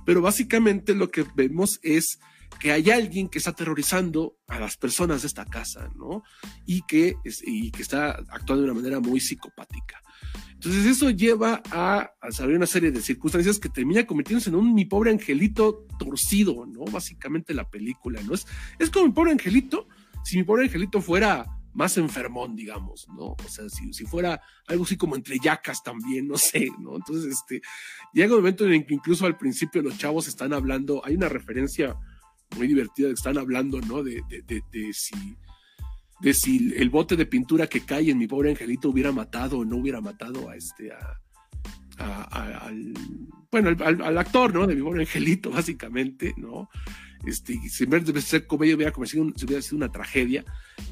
Pero básicamente lo que vemos es que hay alguien que está aterrorizando a las personas de esta casa, ¿no? Y que, y que está actuando de una manera muy psicopática. Entonces eso lleva a, a saber una serie de circunstancias que termina convirtiéndose en un mi pobre angelito torcido, ¿no? Básicamente la película, ¿no? Es, es como mi pobre angelito, si mi pobre angelito fuera más enfermón, digamos, ¿no? O sea, si, si fuera algo así como entre yacas también, no sé, ¿no? Entonces, este, llega un momento en el que incluso al principio los chavos están hablando, hay una referencia muy divertida están hablando, ¿no? De, de, de, si, de si el bote de pintura que cae en mi pobre angelito hubiera matado o no hubiera matado a este, a, al, bueno, al, actor, ¿no? De mi pobre angelito, básicamente, ¿no? Este, y en vez de ser comedia hubiera, hubiera sido una tragedia.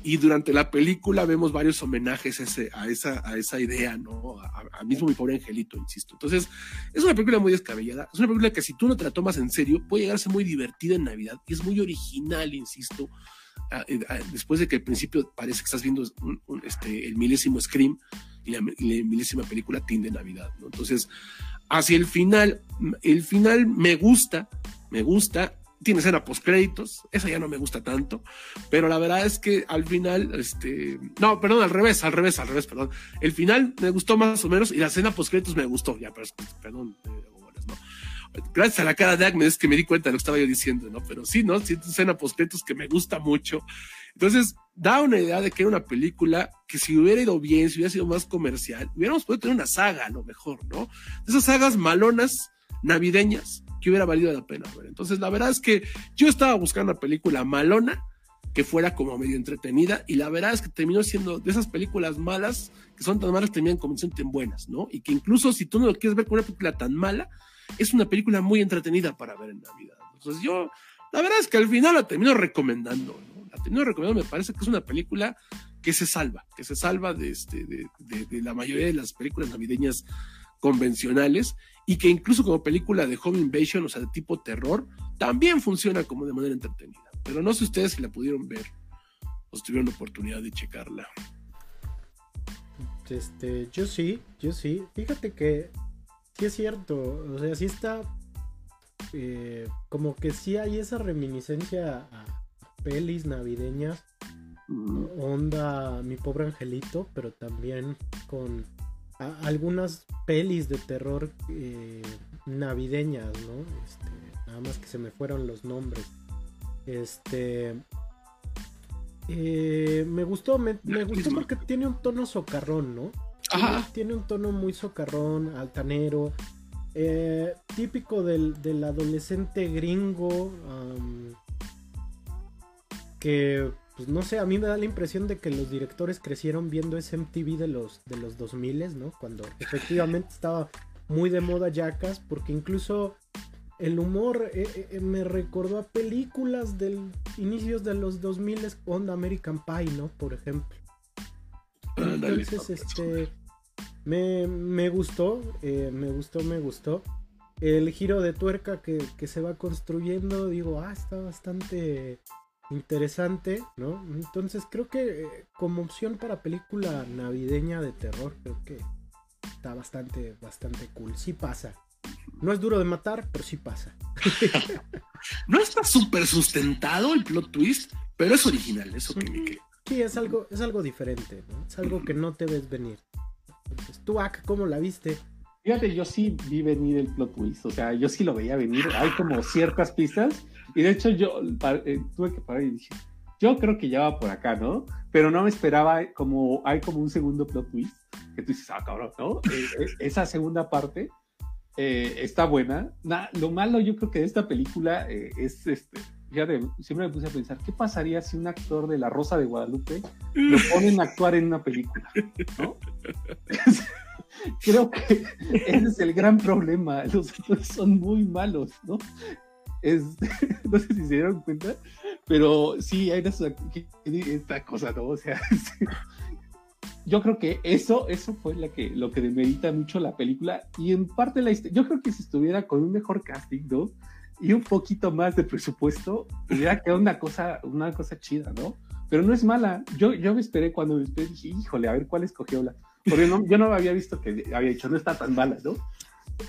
Y durante la película vemos varios homenajes a, ese, a, esa, a esa idea, ¿no? A, mismo mi pobre angelito, insisto. Entonces, es una película muy descabellada. Es una película que si tú no te la tomas en serio, puede llegar a ser muy divertida en Navidad. Y es muy original, insisto. después de que al principio parece que estás viendo este, el milésimo Scream y la, milésima película Teen de Navidad, ¿no? Entonces, hacia el final, el final me gusta, me gusta, tiene escena post créditos, esa ya no me gusta tanto, pero la verdad es que al final, este, no, perdón, al revés, al revés, al revés, perdón. El final me gustó más o menos y la escena post créditos me gustó, ya, pero perdón, eh, ¿no? Gracias a la cara de Agnes que me di cuenta de lo que estaba yo diciendo, ¿no? Pero sí, ¿no? Sí, escena post créditos que me gusta mucho. Entonces, da una idea de que era una película que si hubiera ido bien, si hubiera sido más comercial, hubiéramos podido tener una saga a lo mejor, ¿no? Esas sagas malonas navideñas que hubiera valido la pena ver. Entonces, la verdad es que yo estaba buscando una película malona que fuera como medio entretenida y la verdad es que terminó siendo de esas películas malas que son tan malas terminan convirtiéndose en buenas, ¿no? Y que incluso si tú no lo quieres ver con una película tan mala, es una película muy entretenida para ver en Navidad. Entonces yo, la verdad es que al final la termino recomendando, ¿no? La termino recomendando, me parece que es una película que se salva, que se salva de, este, de, de, la mayoría de las películas navideñas convencionales y que incluso como película de home invasion, o sea, de tipo terror, también funciona como de manera entretenida. Pero no sé ustedes si la pudieron ver o si tuvieron la oportunidad de checarla. Este, yo sí, yo sí. Fíjate que sí es cierto, o sea, sí está eh, como que sí hay esa reminiscencia a pelis navideñas onda Mi pobre angelito, pero también con algunas pelis de terror eh, navideñas, ¿no? Este, nada más que se me fueron los nombres. Este. Eh, me gustó, me, gustó porque tiene un tono socarrón, ¿no? Tiene, un tono muy socarrón, altanero. Eh, típico del, adolescente gringo. que pues no sé, a mí me da la impresión de que los directores crecieron viendo ese MTV de los, de los 2000, ¿no? Cuando efectivamente estaba muy de moda Jackass, porque incluso el humor eh, eh, me recordó a películas del inicios de los 2000 onda American Pie, ¿no? Por ejemplo. Entonces, este, me, gustó, eh, me gustó, me gustó. El giro de tuerca que, que se va construyendo, digo, ah, está bastante interesante, ¿no? Entonces creo que eh, como opción para película navideña de terror, creo que está bastante, bastante cool. Sí pasa. No es duro de matar, pero sí pasa. no está súper sustentado el plot twist, pero es original, eso que me Sí, es algo, es algo diferente, ¿no? Es algo que no te ves venir. Entonces, tú, Ak, ¿cómo la viste? Fíjate, yo sí vi venir el plot twist, o sea, yo sí lo veía venir. Hay como ciertas pistas y de hecho yo eh, tuve que parar y dije, yo creo que ya va por acá, ¿no? Pero no me esperaba como, hay como un segundo plot twist, que tú dices, ah, cabrón, ¿no? Eh, eh, esa segunda parte está buena. lo malo yo creo que de esta película es, este, fíjate, siempre me puse a pensar, ¿qué pasaría si un actor de La Rosa de Guadalupe lo ponen a actuar en una película, ¿no? creo que ese es el gran problema. Los actores son muy malos, ¿no? no sé si se dieron cuenta, pero sí hay esta cosa, ¿no? O sea, yo creo que eso, eso fue la que, lo que demerita mucho la película y en parte la yo creo que si estuviera con un mejor casting, ¿no? Y un poquito más de presupuesto, hubiera quedado una cosa, una cosa chida, ¿no? Pero no es mala. Yo, yo me esperé cuando me esperé, dije, híjole, a ver cuál escogió la. Porque no, yo no había visto que había dicho, no está tan mala, ¿no?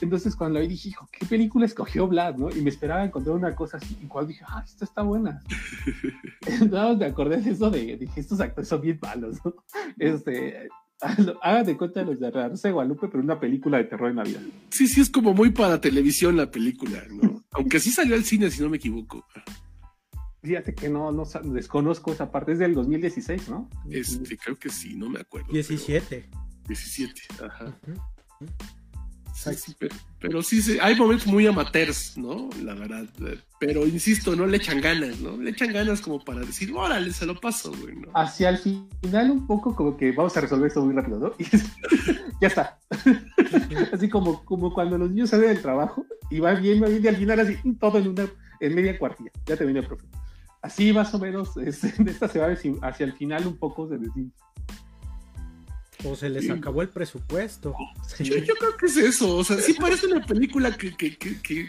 Entonces cuando la vi dije, hijo, ¿qué película escogió Vlad, no? Y me esperaba encontrar una cosa así, y cuando dije, ah, esta está buena. Entonces me acordé de eso de, dije, estos actores son bien malos, ¿no? Este, hagan de cuenta de los de de Guadalupe, pero una película de terror en Navidad. Sí, sí, es como muy para televisión la película, ¿no? Aunque sí salió al cine, si no me equivoco. Fíjate que no, no desconozco esa parte, es del 2016, ¿no? Este, creo que sí, no me acuerdo. 17. 17, ajá. Pero, sí, hay momentos muy amateurs, ¿no? La verdad. Pero insisto, no le echan ganas, ¿no? Le echan ganas como para decir, órale, se lo paso, güey. ¿no? Hacia el final, un poco como que vamos a resolver esto muy rápido, ¿no? Y ya está. así como, como cuando los niños salen del trabajo y va bien, va bien, y al final así, todo en una, en media cuartilla. Ya te viene el profe. Así más o menos, de esta se va hacia el final un poco de decir o se les acabó el presupuesto. Yo, creo que es eso. O sea, sí parece una película que,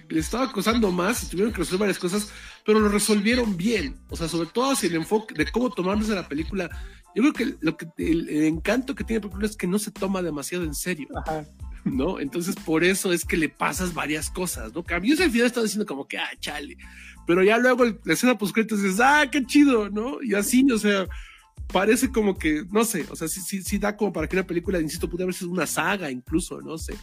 le estaba costando más y tuvieron que resolver varias cosas, pero lo resolvieron bien. O sea, sobre todo hacia el enfoque de cómo tomarse la película. Yo creo que, lo que el, encanto que tiene la película es que no se toma demasiado en serio. ¿No? Entonces, por eso es que le pasas varias cosas, ¿no? Que a mí al final estaba diciendo como que, ah, chale. Pero ya luego la escena post dices, ah, qué chido, ¿no? Y así, o sea, parece como que, no sé, o sea, sí, sí, sí da como para que una película, insisto, pudiera haber sido una saga incluso, no sé.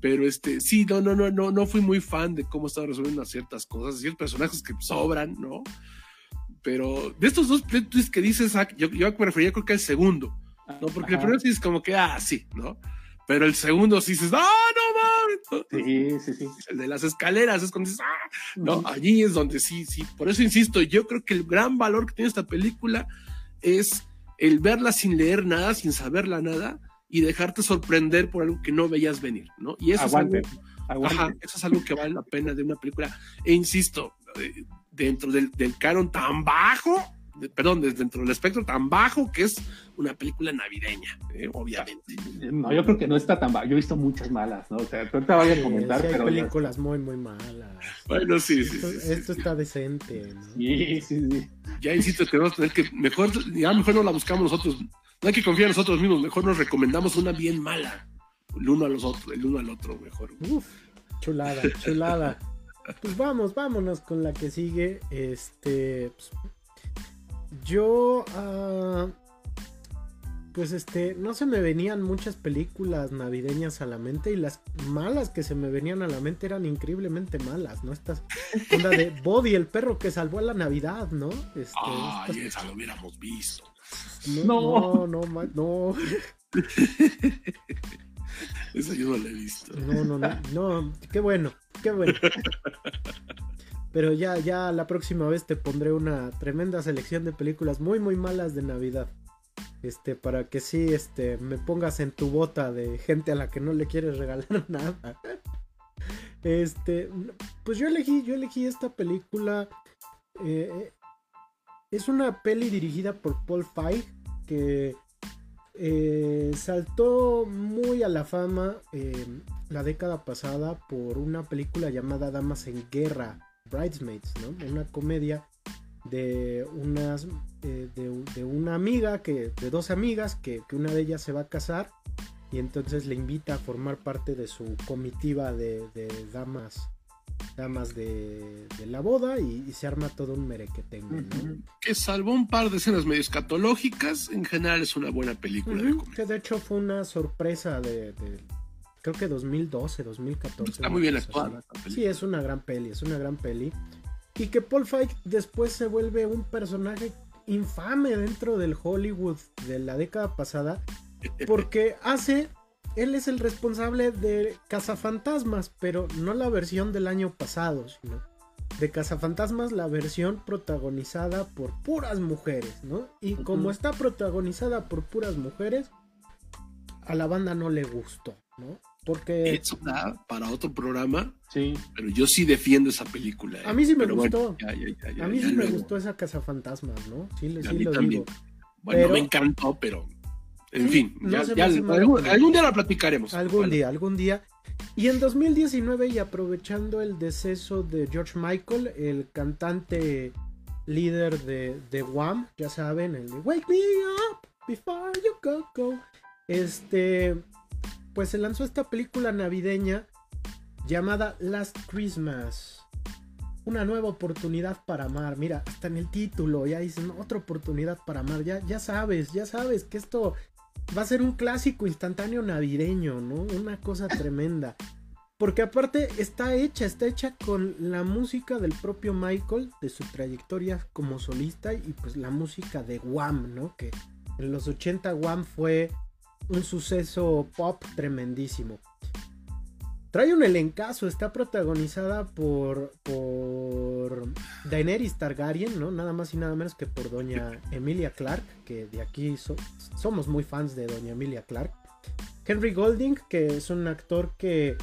Pero este, sí, no, no, no, no, no fui muy fan de cómo estaba resolviendo ciertas cosas, ciertos personajes que sobran, ¿no? Pero de estos dos twists que dices, yo, yo me refería creo que al segundo, ¿no? Porque el primero sí es como que, ah, sí, ¿no? Pero el segundo sí dices, ¡ah, no mames! Sí, sí, sí. El de las escaleras es cuando dices, ¡ah! No, allí es donde sí, sí. Por eso insisto, yo creo que el gran valor que tiene esta película es el verla sin leer nada, sin saberla nada, y dejarte sorprender por algo que no veías venir, ¿no? Y eso, es algo, eso es algo que vale la pena de una película. E insisto, eh, dentro del, del canon tan bajo, perdón, dentro del espectro tan bajo que es una película navideña, eh, obviamente. No, yo creo que no está tan bajo. Yo he visto muchas malas, ¿no? O sea, ahorita voy a comentar, hay pero. películas muy, muy malas. Bueno, sí, esto, sí, sí, Esto está decente, ¿no? Sí, sí, sí. Ya insisto, tenemos que tener que mejor, ya mejor no la buscamos nosotros no hay que confiar en nosotros mismos, mejor nos recomendamos una bien mala. El uno a los otros, el uno al otro, mejor. Uf, chulada, chulada. pues vamos, vámonos con la que sigue. Este. Pues, yo. Uh, pues este. No se me venían muchas películas navideñas a la mente. Y las malas que se me venían a la mente eran increíblemente malas, ¿no? Estas. Onda de Body, el perro que salvó a la Navidad, ¿no? Este, estas... esa lo hubiéramos visto. No, no, no, no. Eso yo no lo he visto. No, no, no, no, qué bueno, qué bueno. Pero ya, ya la próxima vez te pondré una tremenda selección de películas muy, muy malas de Navidad. Este, para que sí, este, me pongas en tu bota de gente a la que no le quieres regalar nada. Este, pues yo elegí, yo elegí esta película. Eh, es una peli dirigida por Paul Feig que eh, saltó muy a la fama eh, la década pasada por una película llamada Damas en Guerra, Bridesmaids, ¿no? Una comedia de unas eh, de, una amiga que de dos amigas que, que, una de ellas se va a casar y entonces le invita a formar parte de su comitiva de, de damas damas de, de la boda y, se arma todo un merequetengue. ¿no? Que salvo un par de escenas medio escatológicas, en general es una buena película. Uh -huh, que de hecho fue una sorpresa de, de creo que 2012, 2014. Está muy bien actuada. Sí, es una gran peli, es una gran peli. Y que Paul Feig después se vuelve un personaje infame dentro del Hollywood de la década pasada porque hace él es el responsable de Cazafantasmas, pero no la versión del año pasado, sino de Cazafantasmas la versión protagonizada por puras mujeres, ¿no? Y como está protagonizada por puras mujeres, a la banda no le gustó, ¿no? Porque... Eso da para otro programa, sí. pero yo sí defiendo esa película. ¿eh? A mí sí me pero gustó. Bueno, ya, ya, a mí sí me gustó esa Cazafantasmas, ¿no? Sí, a sí mí lo también. digo. Bueno, Pero- me encantó, pero en Sí, fin, no me algún, día la platicaremos. Algún Bueno, día, algún día. Y en 2019, y aprovechando el deceso de George Michael, el cantante líder de, de Wham, ya saben, el de Wake Me Up Before You Go Go. Este, pues se lanzó esta película navideña llamada Last Christmas. Una nueva oportunidad para amar. Mira, hasta en el título ya dicen otra oportunidad para amar. Ya, ya sabes, ya sabes que esto va a ser un clásico instantáneo navideño, ¿no? Una cosa tremenda. Porque aparte está hecha, está hecha con la música del propio Michael, de su trayectoria como solista y pues la música de Wham, ¿no? Que en los 80 Wham fue un suceso pop tremendísimo. Trae un elencazo, está protagonizada por, Daenerys Targaryen, ¿no? Nada más y nada menos que por doña Emilia Clark, que de aquí so- somos muy fans de doña Emilia Clark. Henry Golding, que es un actor que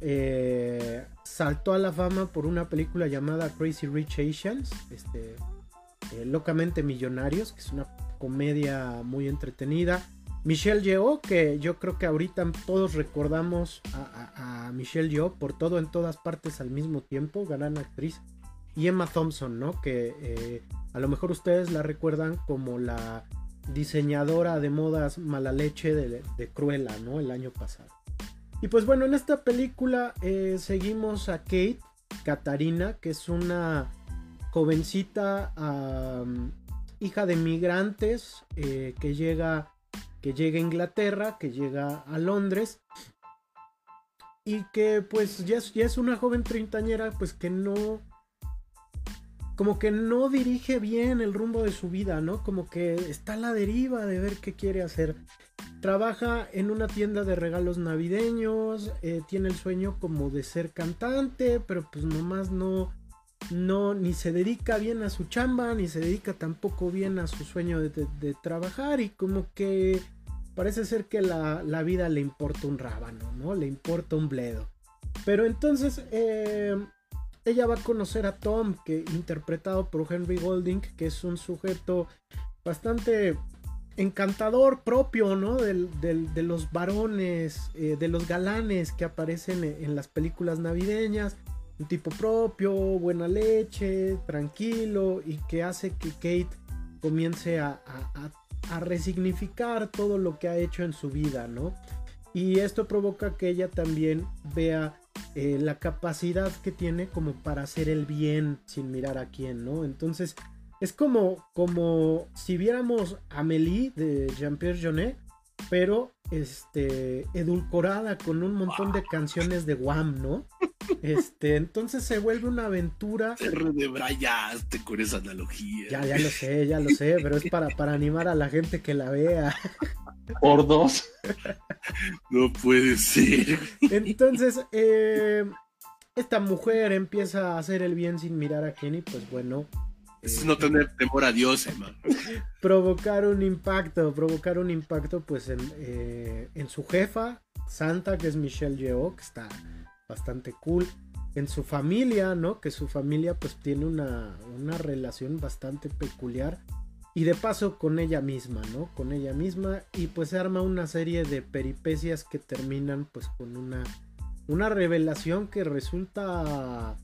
eh, saltó a la fama por una película llamada Crazy Rich Asians, este, eh, Locamente Millonarios, que es una comedia muy entretenida. Michelle Yeoh, que yo creo que ahorita todos recordamos a, Michelle Yeoh por todo en todas partes al mismo tiempo, gran actriz. Y Emma Thompson, ¿no? Que eh, a lo mejor ustedes la recuerdan como la diseñadora de modas mala leche de, de Cruella, ¿no? El año pasado. Y pues bueno, en esta película eh, seguimos a Kate, Katarina, que es una jovencita hija de migrantes eh, que llega que llega a Inglaterra, que llega a Londres y que pues ya es, una joven treintañera pues que no como que no dirige bien el rumbo de su vida, ¿no? Como que está a la deriva de ver qué quiere hacer. Trabaja en una tienda de regalos navideños, eh, tiene el sueño como de ser cantante, pero pues nomás no, no, ni se dedica bien a su chamba, ni se dedica tampoco bien a su sueño de- de trabajar y como que parece ser que la, vida le importa un rábano, ¿no? Le importa un bledo. Pero entonces eh, ella va a conocer a Tom, que interpretado por Henry Golding, que es un sujeto bastante encantador propio, ¿no? de los varones, eh, de los galanes que aparecen en las películas navideñas. Un tipo propio, buena leche, tranquilo y que hace que Kate comience a, resignificar todo lo que ha hecho en su vida, ¿no? Y esto provoca que ella también vea eh, la capacidad que tiene como para hacer el bien sin mirar a quién, ¿no? Entonces es como, como si viéramos a Amélie de Jean-Pierre Jeunet, pero este, edulcorada con un montón de canciones de Wham, ¿no? Este, entonces se vuelve una aventura. Te redebrayaste con esa analogía. Ya, ya lo sé, ya lo sé, pero es para, para animar a la gente que la vea. Por dos. No puede ser. Entonces, eh, esta mujer empieza a hacer el bien sin mirar a Kenny, pues bueno, es no tener temor a Dios, hermano. provocar un impacto, provocar un impacto pues en, eh, en su jefa, Santa, que es Michelle Yeoh, que está bastante cool. En su familia, ¿no? Que su familia pues tiene una, una relación bastante peculiar. Y de paso con ella misma, ¿no? Con ella misma. Y pues se arma una serie de peripecias que terminan pues con una, una revelación que resulta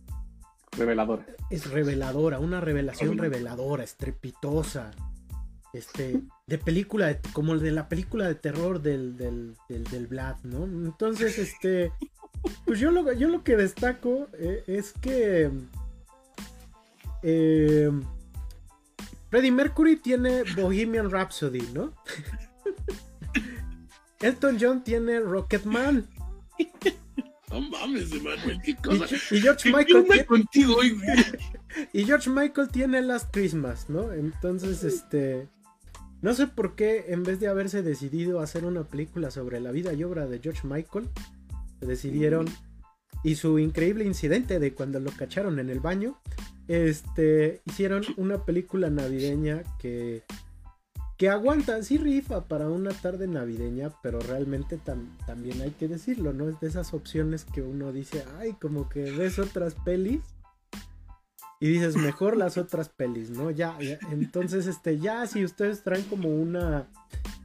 Reveladora. Es reveladora, una revelación reveladora, estrepitosa. Este, de película, como de la película de terror del, del, del, Vlad, ¿no? Entonces, este, pues yo lo, yo lo que destaco eh, es que eh, Freddie Mercury tiene Bohemian Rhapsody, ¿no? Elton John tiene Rocketman. No mames, Emanuel, qué cosa. Y, George Michael. tiene... contigo hoy, Y George Michael tiene Last Christmas, ¿no? Entonces, este. No sé por qué, en vez de haberse decidido hacer una película sobre la vida y obra de George Michael, decidieron. Y su increíble incidente de cuando lo cacharon en el baño. Este. Hicieron una película navideña que que aguanta, sí rifa para una tarde navideña, pero realmente también hay que decirlo, ¿no? Es de esas opciones que uno dice, ay, como que ves otras pelis y dices, mejor las otras pelis, ¿no? Ya, entonces, este, ya si ustedes traen como una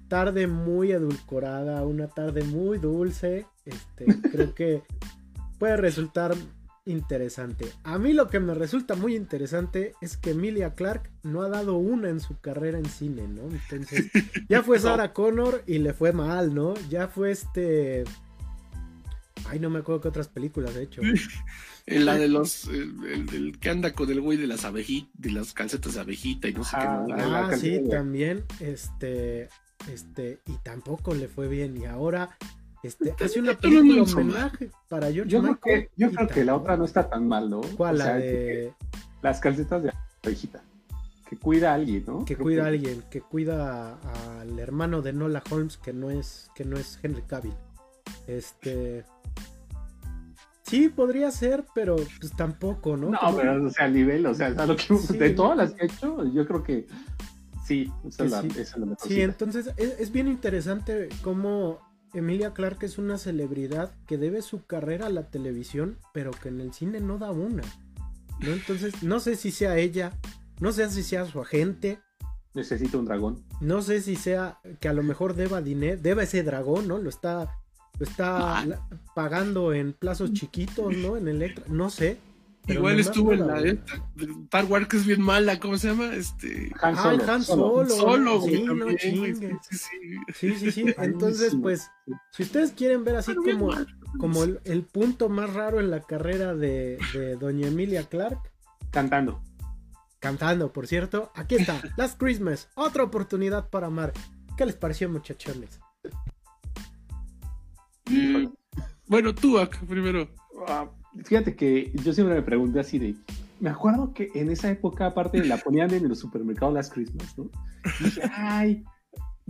tarde muy edulcorada, una tarde muy dulce, este, creo que puede resultar interesante. A mí lo que me resulta muy interesante es que Emilia Clark no ha dado una en su carrera en cine, ¿no? Entonces, ya fue Sarah Connor y le fue mal, ¿no? Ya fue este. Ay, no me acuerdo qué otras películas he hecho. En la de los. El, que anda con el güey de las abejitas, de las calcetas de abejita y no sé qué. Ah, sí, también. Este. Este. Y tampoco le fue bien. Y ahora este, hace una película homenaje para George yo Michael. Creo que, yo creo que la otra no está tan mal, ¿no? ¿Cuál? la de... Las calcetas de abejita. Que cuida a alguien, ¿no? Que cuida a alguien, que cuida al hermano de Nola Holmes, que no es, que no es Henry Cavill. Este. Sí, podría ser, pero pues tampoco, ¿no? No, pero o sea, al nivel, o sea, lo que, de todas las que he hecho, yo creo que sí, esa, es, la, sí. Esa es la mejor. Sí, entonces es, es, bien interesante cómo Emilia Clarke es una celebridad que debe su carrera a la televisión, pero que en el cine no da una. ¿no? Entonces, no sé si sea ella, no sé si sea su agente. Necesita un dragón. No sé si sea que a lo mejor deba dinero, deba ese dragón, ¿no? Lo está, lo está pagando en plazos chiquitos, ¿no? En Electra, no sé. Igual estuvo en la Star Wars que es bien mala, ¿cómo se llama? Este Han Solo. Han Solo. Solo sí, no chingues. Sí, sí, sí. Entonces, pues, si ustedes quieren ver así como, como el, punto más raro en la carrera de, de Doña Emilia Clark. Cantando. Cantando, por cierto. Aquí está, Last Christmas. Otra oportunidad para amar. ¿Qué les pareció, muchachones? Mm, bueno, tú, primero. Ah, fíjate que yo siempre me pregunté así de, me acuerdo que en esa época aparte la ponían en los supermercados las Christmas, ¿no? Y dije, ay,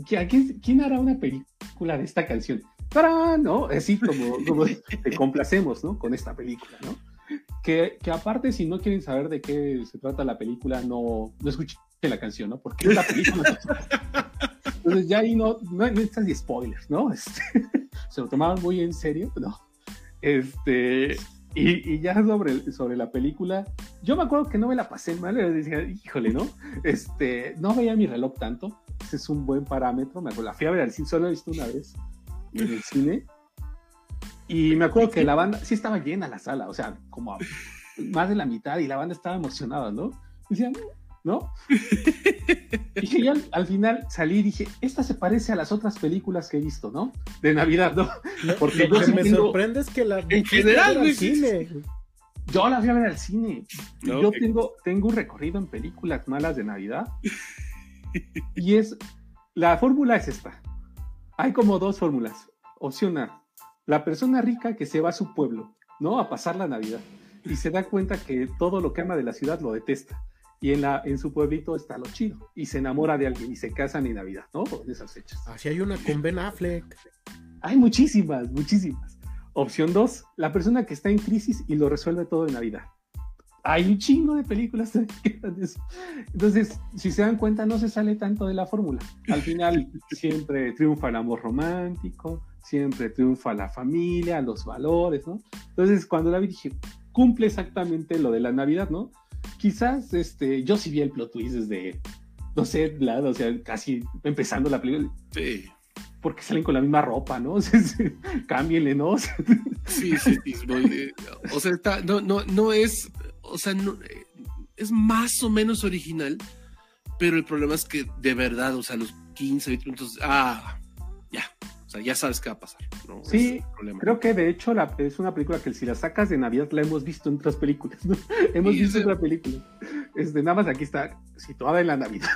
¿quién, hará una película de esta canción? ¡Para! ¿No? Así como, como te complacemos, ¿no? Con esta película, ¿no? Que, que, aparte, si no quieren saber de qué se trata la película, no, no escuchen la canción, ¿no? Porque es la película. Entonces ya ahí no, no, no están ni spoilers, ¿no? Este, se lo tomaban muy en serio, ¿no? Este, y, y, ya sobre, sobre la película, yo me acuerdo que no me la pasé mal, decía, híjole, ¿no? Este, no veía mi reloj tanto, ese es un buen parámetro, me acuerdo, la fui a ver al cine, solo he visto una vez en el cine, y me acuerdo que la banda, sí estaba llena la sala, o sea, como más de la mitad, y la banda estaba emocionada, ¿no? Decían, ¿no? y al, al, final salí y dije, esta se parece a las otras películas que he visto, ¿no? De Navidad, ¿no? Porque lo que me tengo... sorprende es que la en general al cine. Yo la fui a ver al cine. Yo tengo, tengo un recorrido en películas malas de Navidad. y es, la fórmula es esta. Hay como dos fórmulas. Opción A, la persona rica que se va a su pueblo, ¿no? A pasar la Navidad. Y se da cuenta que todo lo que ama de la ciudad lo detesta y en, la, en su pueblito está lo chido. Y se enamora de alguien y se casan en Navidad, ¿no? En esas fechas. Así hay una con Ben Affleck. Hay muchísimas, muchísimas. Opción 2, la persona que está en crisis y lo resuelve todo en Navidad. Hay un chingo de películas que de eso. Entonces, si se dan cuenta, no se sale tanto de la fórmula. Al final, siempre triunfa el amor romántico, siempre triunfa la familia, los valores, ¿no? Entonces, cuando la vi, dije, cumple exactamente lo de la Navidad, ¿no? Quizás este, yo sí vi el plot twist desde, no sé, la, o sea, casi empezando la película. Sí. Porque salen con la misma ropa, ¿no? Cámbienle, ¿no? sí, sí, sí. o sea, está, no, no, no es, o sea, no, es más o menos original, pero el problema es que de verdad, o sea, los 15, 20 minutos, ah, ya, o sea, ya sabes qué va a pasar. ¿no? Sí, creo que de hecho la, es una película que si la sacas de Navidad la hemos visto en otras películas, ¿no? hemos sí, visto sí. otra película. Este, nada más aquí está situada en la Navidad.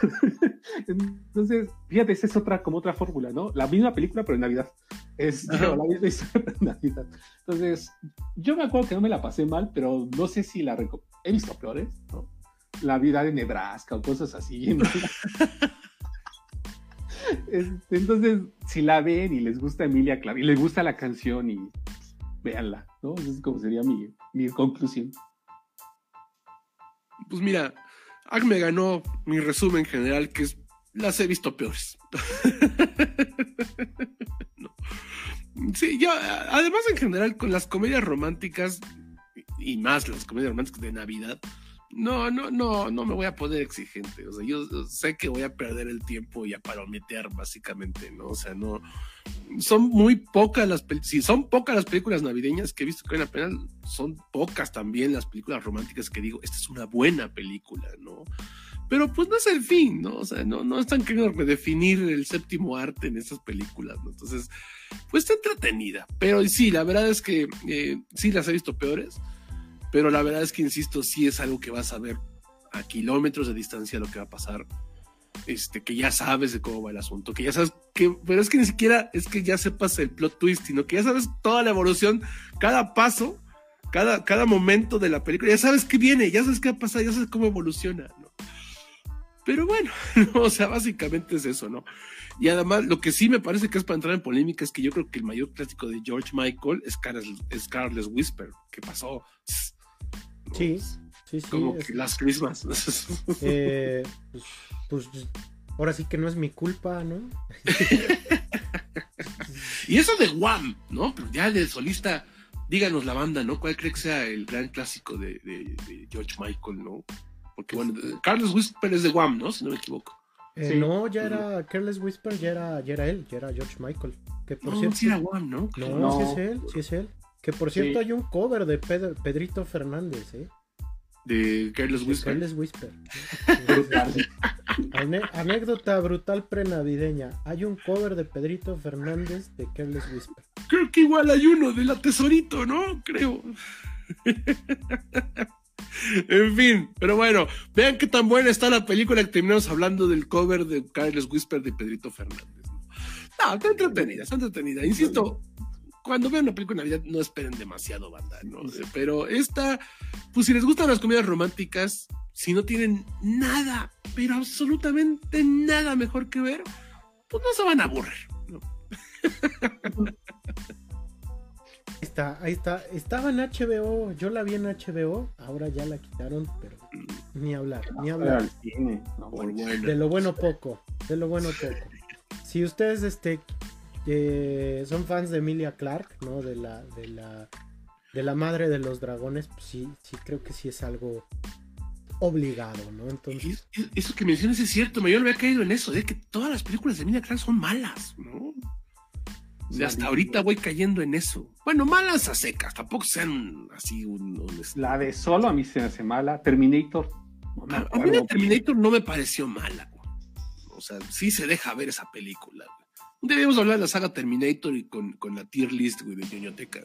Entonces, fíjate, esa es otra, como otra fórmula, ¿no? La misma película, pero en Navidad. Es la misma historia en Navidad. Entonces, yo me acuerdo que no me la pasé mal, pero no sé si la he visto peores, ¿no? La vida de Nebraska o cosas así. ¿no? Entonces, si la ven y les gusta Emilia Clarke y les gusta la canción y véanla, ¿no? Esa es como sería mi, mi conclusión. Pues mira, Ag me ganó mi resumen general, que es las he visto peores. Sí, yo, además en general con las comedias románticas y más las comedias románticas de Navidad, no, no, no, no me voy a poner exigente. O sea, yo sé que voy a perder el tiempo y a palometear, básicamente, ¿no? O sea, no. Son muy pocas las si son pocas las películas navideñas que he visto que valen la pena, son pocas también las películas románticas que digo, esta es una buena película, ¿no? Pero pues no es el fin, ¿no? O sea, no, no están queriendo redefinir el séptimo arte en esas películas, ¿no? Entonces, pues está entretenida. Pero sí, la verdad es que eh, sí las he visto peores pero la verdad es que, insisto, sí es algo que vas a ver a kilómetros de distancia lo que va a pasar. Este, que ya sabes de cómo va el asunto, que ya sabes que, pero es que ni siquiera es que ya sepas el plot twist, sino que ya sabes toda la evolución, cada paso, cada, cada momento de la película, ya sabes qué viene, ya sabes qué va a pasar, ya sabes cómo evoluciona, ¿no? Pero bueno, ¿no? o sea, básicamente es eso, ¿no? Y además, lo que sí me parece que es para entrar en polémica es que yo creo que el mayor clásico de George Michael es Careless Whisper, que pasó Sí, sí, sí. Como es... que las Christmas. Eh, pues, pues, ahora sí que no es mi culpa, ¿no? y eso de Wham, ¿no? Pero ya de solista, díganos la banda, ¿no? ¿Cuál cree que sea el gran clásico de, de, de George Michael, ¿no? Porque bueno, Carlos Whisper es de Wham, ¿no? Si no me equivoco. Eh, sí. No, ya era Careless Whisper, ya era, ya era él, ya era George Michael. Que por no, cierto, sí era Wham, ¿no? No, no, sí es él, sí es él. Que por cierto sí. hay un cover de Pedro, Pedrito Fernández, ¿eh? De Carlos Whisper. Carlos Whisper. Anécdota brutal prenavideña. Hay un cover de Pedrito Fernández de Carlos Whisper. Creo que igual hay uno de la Tesorito, ¿no? Creo. en fin, pero bueno, vean qué tan buena está la película que terminamos hablando del cover de Carlos Whisper de Pedrito Fernández. No, está entretenida, está entretenida. Insisto, cuando vean una película de Navidad no esperen demasiado, banda, ¿no? Sí. Pero esta, pues si les gustan las comedias románticas, si no tienen nada, pero absolutamente nada mejor que ver, pues no se van a aburrir, ¿no? Ahí está, ahí está. Estaba en HBO, yo la vi en HBO, ahora ya la quitaron, pero ni hablar, ni hablar. De lo bueno poco, de lo bueno poco. si ustedes este, eh, son fans de Emilia Clark, ¿no? De la, de la, de la madre de los dragones, pues sí, sí creo que sí es algo obligado, ¿no? Entonces. Eso que mencionas es cierto, yo no había caído en eso, de que todas las películas de Emilia Clark son malas, ¿no? hasta ahorita voy cayendo en eso. Bueno, malas a secas, tampoco sean así un, La de solo a mí se hace mala. Terminator. a, mí la Terminator no me pareció mala. O sea, sí se deja ver esa película. Debemos hablar de la saga Terminator y con, la tier list, güey, de ñoñoteca,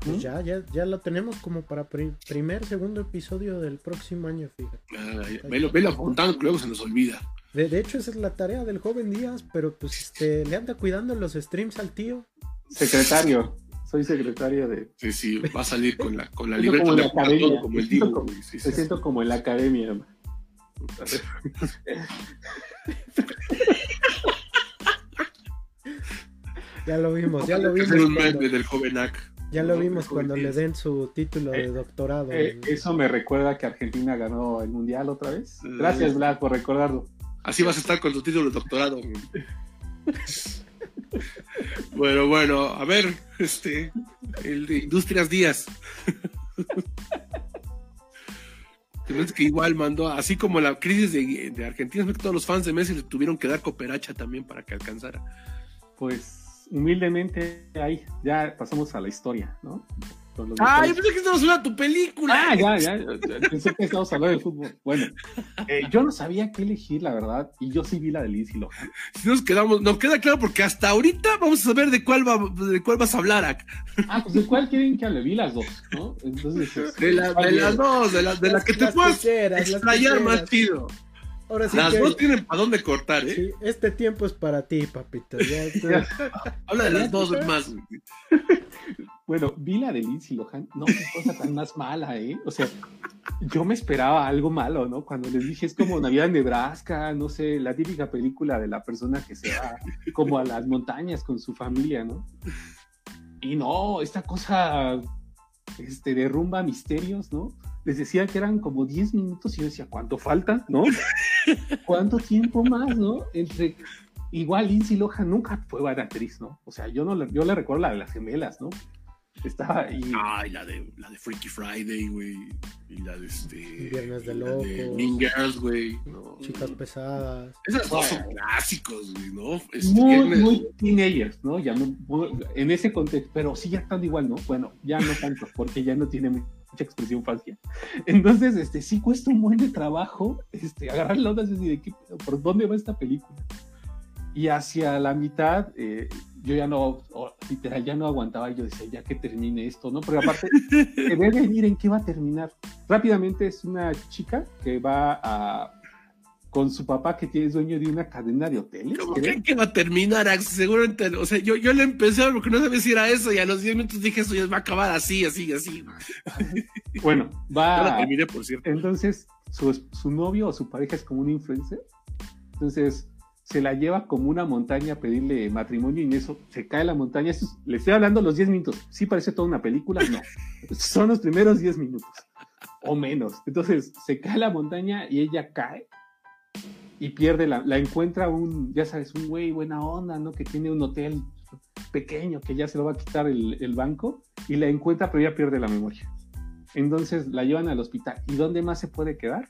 Pues ya, ya, ya lo tenemos como para primer, segundo episodio del próximo año, fíjate. Ah, velo, velo apuntando que luego se nos olvida. De, hecho, esa es la tarea del joven Díaz, pero pues este, le anda cuidando los streams al tío. Secretario, soy secretario de. Sí, sí, va a salir con la, con la libreta como, academia. como el digo. me siento como en la academia. ya lo vimos, ya lo vimos. un meme del joven Ya lo vimos cuando le den su título de eh, doctorado. Eh, eso me recuerda que Argentina ganó el mundial otra vez. Gracias, Vlad, por recordarlo. Así vas a estar con tu título de doctorado. bueno, bueno, a ver, este, el de Industrias Díaz. que igual mandó, así como la crisis de, de Argentina, todos los fans de Messi le tuvieron que dar cooperacha también para que alcanzara. Pues humildemente ahí ya pasamos a la historia, ¿no? Ah, yo pensé que estábamos hablando de tu película. Ah, ya, ya. Pensé que estábamos hablando de fútbol. Bueno, eh, yo no sabía qué elegir, la verdad, y yo sí vi la de Lohan. Si nos quedamos, nos queda claro porque hasta ahorita vamos a saber de cuál, va, de cuál vas a hablar. Ah, pues de cuál quieren que hable. Vi las dos, ¿no? Entonces, de, la, de las dos, de, la, de las, que te puedas explayar más chido. Ahora sí las dos tienen para dónde cortar, ¿eh? Sí, este tiempo es para ti, papito. Habla de las dos más. Bueno, vi la de Lindsay Lohan, no, qué cosa tan más mala, ¿eh? O sea, yo me esperaba algo malo, ¿no? Cuando les dije, es como Navidad en Nebraska, no sé, la típica película de la persona que se va como a las montañas con su familia, ¿no? Y no, esta cosa, este, derrumba misterios, ¿no? Les decía que eran como 10 minutos y yo decía, ¿cuánto falta, no? ¿Cuánto tiempo más, no? Entre igual Lindsay Lohan nunca fue buena actriz, ¿no? O sea, yo no yo le recuerdo la de las gemelas, ¿no? Estaba ahí. Ay, la de, la de Freaky Friday, güey. Y la de este. Viernes de Locos. mean Girls, güey. Chicas pesadas. Esas dos son clásicos, güey, ¿no? Este, muy, muy teenagers, ¿no? Ya no, en ese contexto, pero sí ya están igual, ¿no? Bueno, ya no tanto, porque ya no tiene mucha expresión fácil. Entonces, este, sí cuesta un buen trabajo este, agarrar la onda y decir, ¿por dónde va esta película? Y hacia la mitad, eh, yo ya no, literal, ya no aguantaba. Yo decía, ya que termine esto, ¿no? Porque aparte, ve venir en qué va a terminar. Rápidamente es una chica que va a con su papá que tiene dueño de una cadena de hoteles. ¿Cómo creen que va a terminar? Seguramente, o sea, yo, yo le empecé porque no sabía si era eso y a los 10 minutos dije eso ya va a acabar así, así, así. Bueno, va. Yo la terminé, por cierto. Entonces, su, su novio o su pareja es como un influencer. Entonces, se la lleva como una montaña a pedirle matrimonio y en eso se cae la montaña. le estoy hablando los 10 minutos. ¿Sí parece toda una película? No. Son los primeros 10 minutos o menos. Entonces se cae la montaña y ella cae y pierde la, la encuentra un, ya sabes, un güey buena onda, ¿no? Que tiene un hotel pequeño que ya se lo va a quitar el, el banco y la encuentra pero ya pierde la memoria. Entonces la llevan al hospital. ¿Y dónde más se puede quedar?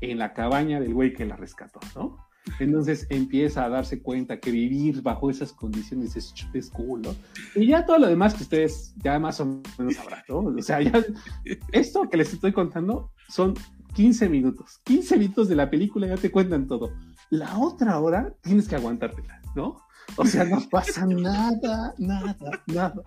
En la cabaña del güey que la rescató, ¿no? Entonces empieza a darse cuenta que vivir bajo esas condiciones es, es cool, ¿no? Y ya todo lo demás que ustedes ya más o menos sabrán, ¿no? O sea, ya esto que les estoy contando son 15 minutos. 15 minutos de la película ya te cuentan todo. La otra hora tienes que aguantártela, ¿no? O sea, no pasa nada, nada, nada.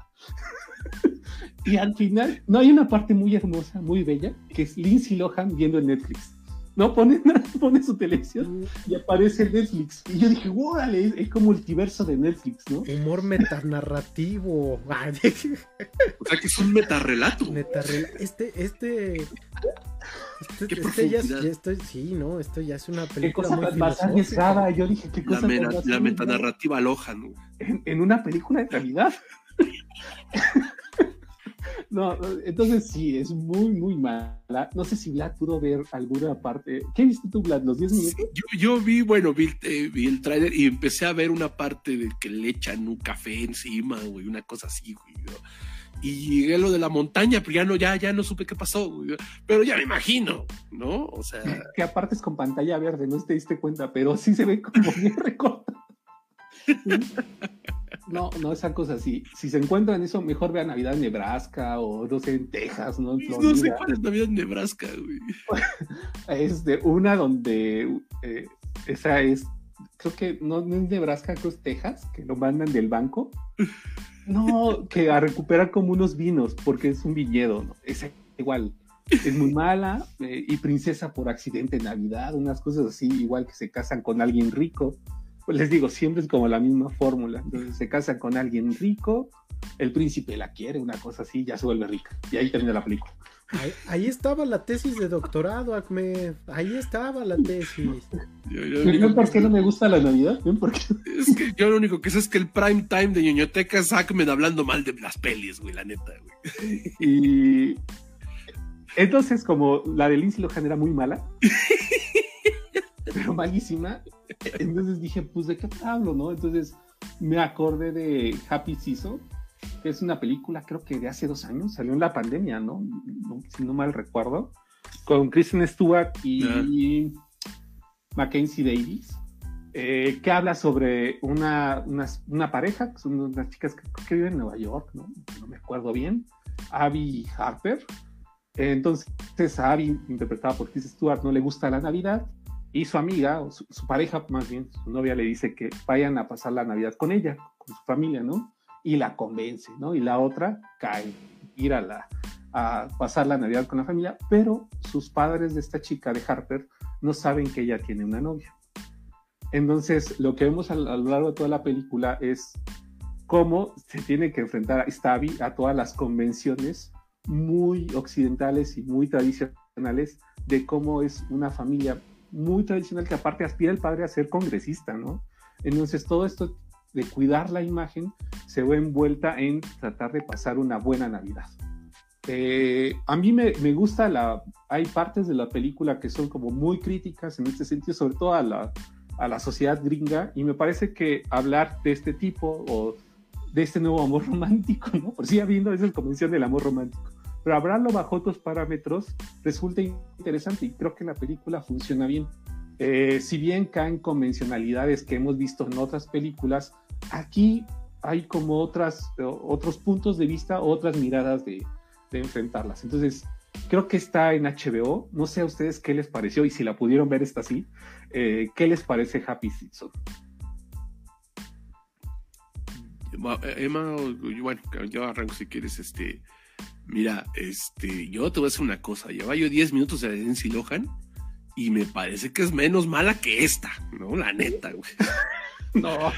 Y al final, no hay una parte muy hermosa, muy bella, que es Lindsay Lohan viendo en Netflix. ¿No? Pone, pone su televisión y aparece Netflix. Y yo dije, órale, es, como el multiverso de Netflix, ¿no? Humor metanarrativo. o sea que es un metarrelato. Metarrelato. Este, este. Este, ¿Qué este ya, ya, estoy, sí, no, esto ya es una película ¿Qué cosa muy más arriesgada. Yo dije, ¿qué cosa La, la metanarrativa aloja, ¿no? En, en, una película de calidad. No, entonces sí, es muy, muy mala. No sé si Vlad pudo ver alguna parte. ¿Qué viste tú, Vlad? ¿Los 10 minutos? yo, vi, bueno, eh, vi, el tráiler y empecé a ver una parte de que le echan un café encima, güey, una cosa así, güey. Y llegué lo de la montaña, pero ya no, ya, ya no supe qué pasó, güey. Pero ya me imagino, ¿no? O sea. Que aparte es con pantalla verde, no te diste cuenta, pero sí se ve como bien recortado. No, no, esa cosa sí. Si se encuentran eso, mejor vean Navidad en Nebraska o no sé, en Texas, ¿no? no sé cuál es Navidad en Nebraska, güey. es de una donde eh, esa es, creo que no, es Nebraska, creo que es Texas, que lo mandan del banco. No, que a recuperar como unos vinos, porque es un viñedo, ¿no? Es igual. Es muy mala eh, y princesa por accidente en Navidad, unas cosas así, igual que se casan con alguien rico pues les digo, siempre es como la misma fórmula. Entonces se casa con alguien rico, el príncipe la quiere, una cosa así, ya se vuelve rica. Y ahí termina la película. Ahí, estaba la tesis de doctorado, Ahmed. Ahí estaba la tesis. Yo, por qué no me gusta la Navidad? Es que yo lo único que sé es que el prime time de ñoñoteca es Ahmed hablando mal de las pelis, güey, la neta, güey. Y entonces, como la de Lindsay Lohan era muy mala, malísima, entonces dije, pues, ¿de qué hablo, no? Entonces me acordé de Happy Season, que es una película, creo que de hace dos años, salió en la pandemia, ¿no? si no mal recuerdo, con Kristen Stewart y Mackenzie Davis, eh, que habla sobre una, una, pareja, que son unas chicas que, viven en Nueva York, ¿no? No me acuerdo bien, Abby y Harper. Entonces, a Abby, interpretada por Kristen Stewart, no le gusta la Navidad y su amiga, o su, pareja más bien, su novia le dice que vayan a pasar la Navidad con ella, con su familia, ¿no? Y la convence, ¿no? Y la otra cae, ir a, la, a pasar la Navidad con la familia, pero sus padres de esta chica, de Harper, no saben que ella tiene una novia. Entonces, lo que vemos a, lo largo de toda la película es cómo se tiene que enfrentar a Stabby a todas las convenciones muy occidentales y muy tradicionales de cómo es una familia muy tradicional que aparte aspira el padre a ser congresista, ¿no? Entonces todo esto de cuidar la imagen se ve envuelta en tratar de pasar una buena Navidad. Eh, a mí me, me, gusta la, hay partes de la película que son como muy críticas en este sentido, sobre todo a la, a la sociedad gringa, y me parece que hablar de este tipo o de este nuevo amor romántico, ¿no? Por si habiendo esa convención del amor romántico, pero hablarlo bajo otros parámetros resulta interesante y creo que la película funciona bien. Eh, si bien caen convencionalidades que hemos visto en otras películas, aquí hay como otras, otros puntos de vista, otras miradas de, enfrentarlas. Entonces, creo que está en HBO. No sé a ustedes qué les pareció y si la pudieron ver esta así, eh, ¿qué les parece Happy Season? Emma, bueno, yo arranco si quieres, este, Mira, este, yo te voy a decir una cosa. Lleva yo 10 minutos de Lindsay Lohan y me parece que es menos mala que esta, ¿no? La neta, güey. No.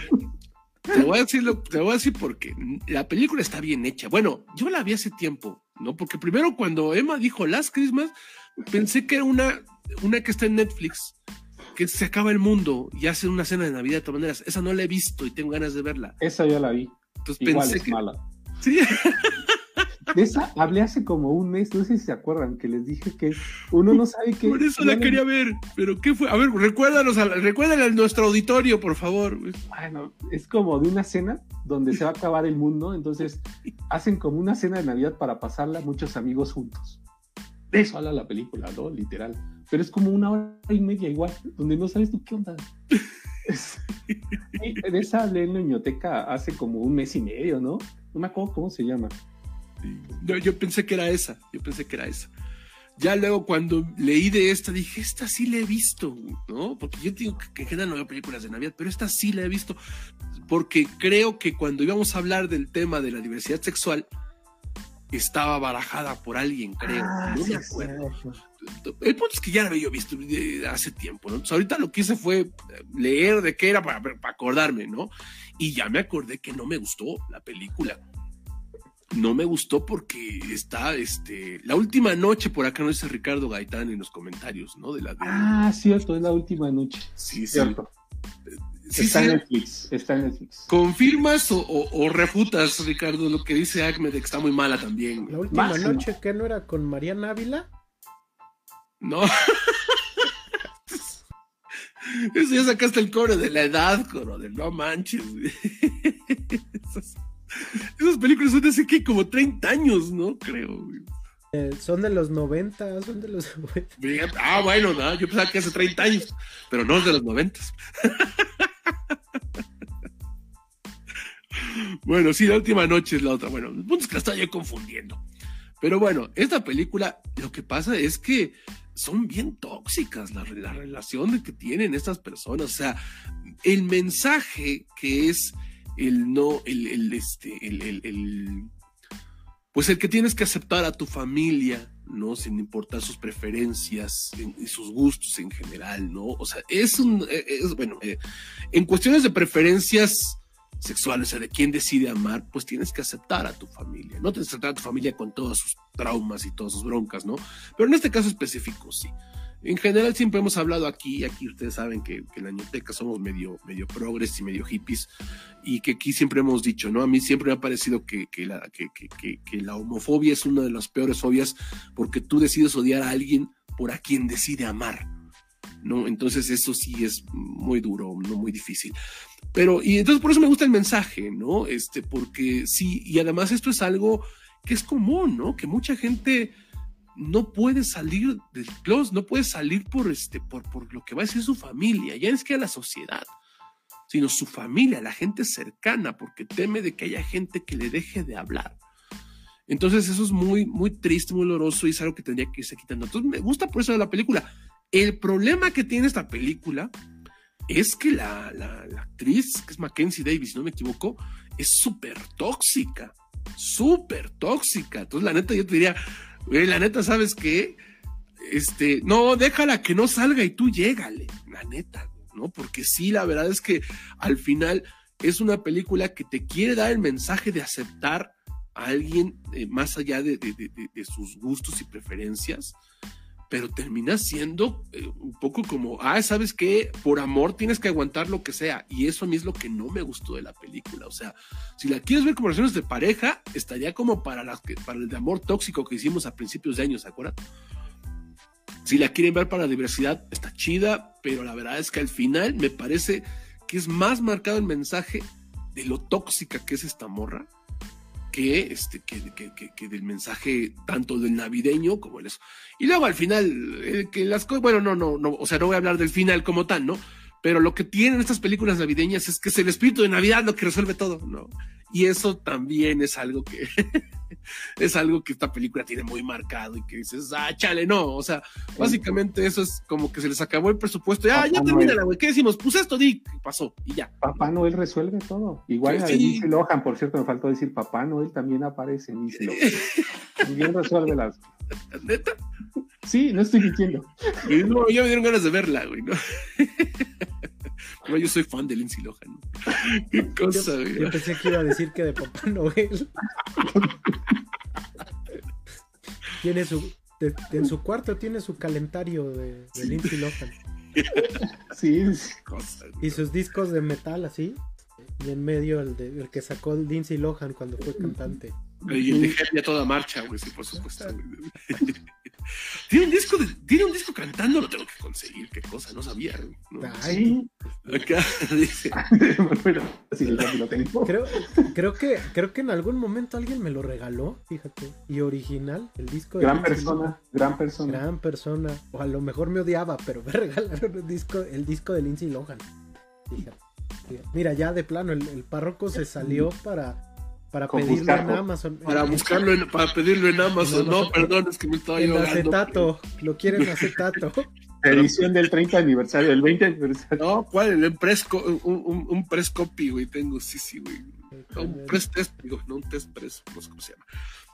Te voy a decir, te voy a decir porque la película está bien hecha. Bueno, yo la vi hace tiempo, ¿no? Porque primero cuando Emma dijo Last Christmas, pensé que era una, una que está en Netflix, que se acaba el mundo y hace una cena de Navidad de todas maneras. Esa no la he visto y tengo ganas de verla. Esa ya la vi. Entonces Igual pensé es que... mala. Sí. De esa hablé hace como un mes, no sé si se acuerdan, que les dije que uno no sabe qué. Por eso la quería ver, pero ¿qué fue? A ver, recuérdanos, a, recuérdale a nuestro auditorio, por favor. Bueno, es como de una cena donde se va a acabar el mundo, entonces hacen como una cena de Navidad para pasarla muchos amigos juntos. De eso habla la película, ¿no? Literal. Pero es como una hora y media igual, donde no sabes tú qué onda. de esa hablé en la biblioteca hace como un mes y medio, ¿no? No me acuerdo cómo se llama. Yo, pensé que era esa, yo pensé que era esa. Ya luego cuando leí de esta dije, esta sí la he visto, ¿no? Porque yo digo que, en general no veo películas de Navidad, pero esta sí la he visto, porque creo que cuando íbamos a hablar del tema de la diversidad sexual, estaba barajada por alguien, creo. Ah, no me acuerdo. El punto es que ya la había visto hace tiempo, ¿no? Entonces ahorita lo que hice fue leer de qué era para, para acordarme, ¿no? Y ya me acordé que no me gustó la película no me gustó porque está este la última noche por acá no dice Ricardo Gaitán en los comentarios, ¿no? De la Ah, cierto, es la última noche. Sí, cierto. está en Netflix, está en Netflix. ¿Confirmas o, refutas, Ricardo, lo que dice Ahmed de que está muy mala también? La última noche, ¿qué no era con Mariana Ávila? No. Eso ya sacaste el coro de la edad, coro, de no manches. Esas, películas son de hace que como 30 años, ¿no? Creo. Eh, son de los 90, son de los 90. Ah, bueno, no, yo pensaba que hace 30 años, pero no es de los 90. bueno, sí, la última noche es la otra. Bueno, el punto es que la estaba yo confundiendo. Pero bueno, esta película, lo que pasa es que son bien tóxicas la, la relación que tienen estas personas. O sea, el mensaje que es el no, el, el este, el, el, pues el que tienes que aceptar a tu familia, ¿no? Sin importar sus preferencias y sus gustos en general, ¿no? O sea, es un, e, es, bueno, eh, en cuestiones de preferencias sexual, o sea, de quién decide amar, pues tienes que aceptar a tu familia. No tienes que aceptar a tu familia con todos sus traumas y todas sus broncas, ¿no? Pero en este caso específico, sí. En general siempre hemos hablado aquí, aquí ustedes saben que, que en la Ñoteca somos medio, medio progres y medio hippies, y que aquí siempre hemos dicho, ¿no? A mí siempre me ha parecido que, que la, que, que, la homofobia es una de las peores fobias porque tú decides odiar a alguien por a quien decide amar. ¿no? Entonces eso sí es muy duro, no muy difícil. Pero, y entonces por eso me gusta el mensaje, ¿no? Este, porque sí, y además esto es algo que es común, ¿no? Que mucha gente no puede salir del closet, no puede salir por, este, por, por lo que va a decir su familia, ya es que a la sociedad, sino su familia, la gente cercana, porque teme de que haya gente que le deje de hablar. Entonces eso es muy, muy triste, muy doloroso y es algo que tendría que irse quitando. Entonces me gusta por eso la película. El problema que tiene esta película es que la, actriz, que es Mackenzie Davis, si no me equivoco, es súper tóxica, súper tóxica. Entonces, la neta, yo te diría, la neta, ¿sabes qué? Este, no, déjala que no salga y tú llégale, la neta, ¿no? Porque sí, la verdad es que al final es una película que te quiere dar el mensaje de aceptar a alguien eh, más allá de, sus gustos y preferencias pero termina siendo eh, un poco como, ah, ¿sabes qué? Por amor tienes que aguantar lo que sea. Y eso a mí es lo que no me gustó de la película. O sea, si la quieres ver como relaciones de pareja, estaría como para, las que, para el de amor tóxico que hicimos a principios de años, ¿se acuerdan? Si la quieren ver para la diversidad, está chida, pero la verdad es que al final me parece que es más marcado el mensaje de lo tóxica que es esta morra que, este, que, que, del mensaje tanto del navideño como el eso. Y luego al final, eh, que las cosas, bueno, no, no, no, o sea, no voy a hablar del final como tal, ¿no? Pero lo que tienen estas películas navideñas es que es el espíritu de Navidad lo que resuelve todo, ¿no? Y eso también es algo que es algo que esta película tiene muy marcado y que dices, ah, chale, no. O sea, básicamente eso es como que se les acabó el presupuesto. Ah, ya termina güey. ¿Qué decimos? Pues esto di, pasó y ya. Papá Noel resuelve todo. Igual sí, Lohan, por cierto, me faltó decir, Papá Noel también aparece en Lindsay Lohan. también resuelve las. ¿Neta? Sí, no estoy mintiendo. No, ya me dieron ganas de verla, güey, ¿no? yo soy fan de Lindsay Lohan. Qué cosa, yo, yo, pensé que iba a decir que de Papá Noel. tiene su. en su cuarto tiene su calentario de, de Lindsay Lohan. Sí, y sus discos de metal así. Y en medio el, de, el que sacó Lindsay Lohan cuando fue cantante. Y el de a toda marcha, güey, sí, por supuesto. Tiene un disco, tiene un disco cantando, lo tengo que conseguir, qué cosa, no sabía. ¿no? Acá dice. lo tengo. Creo, creo, que, creo que en algún momento alguien me lo regaló, fíjate. Y original, el disco de Gran persona, gran persona. Gran persona. O a lo mejor me odiaba, pero me regalaron el disco, el disco de Lindsay Lohan. Fíjate. Mira, ya de plano, el, el párroco se salió para para pedirlo en Amazon. Para buscarlo, en, para pedirlo en Amazon. No, perdón, es que me estaba En acetato, lo quieren acetato. Edición del 30 aniversario, el 20 aniversario. No, ¿cuál? Un press, un, un, un press copy, güey, tengo, sí, sí, güey. Un press test, digo, no un test press, no sé cómo se llama.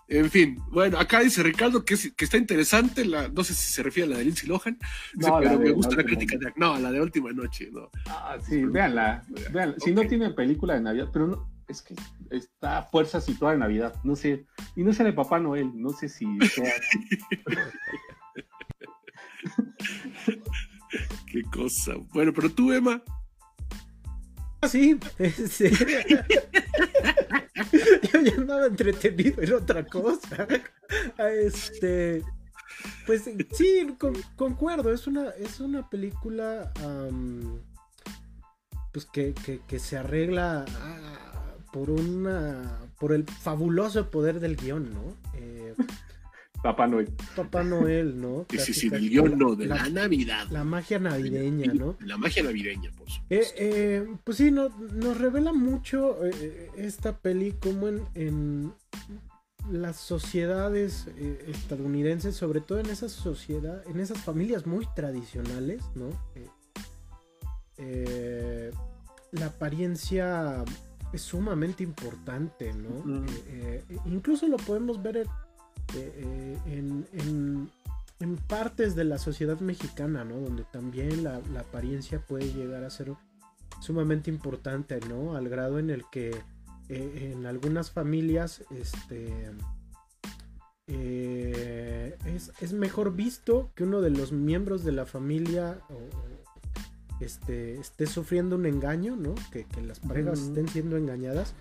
En fin, bueno, acá dice Ricardo que, que está interesante, la, no sé si se refiere a la de Lindsay Lohan, no, pero me gusta la crítica de... No, la de Última Noche, no. Ah, sí, véanla, véanla. Si no tienen película de Navidad, pero no, es que está fuerza situada en Navidad, no sé, y no de Papá Noel, no sé si sea... Qué cosa. Bueno, pero tú, Emma. sí. sí. Yo ya andaba entretenido en otra cosa. Este. Pues sí, concuerdo. Es una, es una película. pues que, que, se arregla ah, por una. por el fabuloso poder del guion, ¿no? Eh, Papá Noel. Papá Noel, ¿no? Sí, sí, sí, del guion, no, de la, Navidad. La magia navideña, ¿no? La magia navideña, por eh, eh, pues sí, no, nos revela mucho eh, esta peli como en, en las sociedades estadounidenses, sobre todo en esas sociedades, en esas familias muy tradicionales, ¿no? la apariencia es sumamente importante, ¿no? incluso lo podemos ver eh, en, partes de la sociedad mexicana, ¿no? Donde también la, apariencia puede llegar a ser sumamente importante, ¿no? Al grado en el que eh, en algunas familias, este... Eh, es, mejor visto que uno de los miembros de la familia este, esté sufriendo un engaño, ¿no? Que, las parejas estén siendo engañadas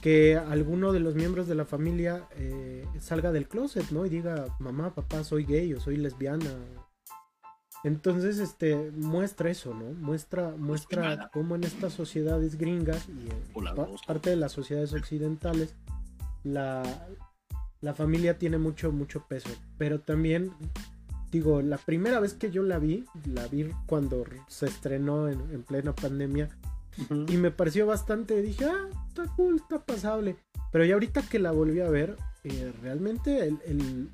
que alguno de los miembros de la familia eh, salga del closet, ¿no? Y diga, mamá, papá, soy gay o soy lesbiana. Entonces, este, muestra eso, ¿no? Muestra, muestra cómo en estas sociedades gringas y en parte de las sociedades occidentales, la, la familia tiene mucho, mucho peso. Pero también, digo, la primera vez que yo la vi, la vi cuando se estrenó en plena pandemia, y me pareció bastante, dije, ah, está cool, está pasable. Pero ya ahorita que la volví a ver, eh, realmente el, el,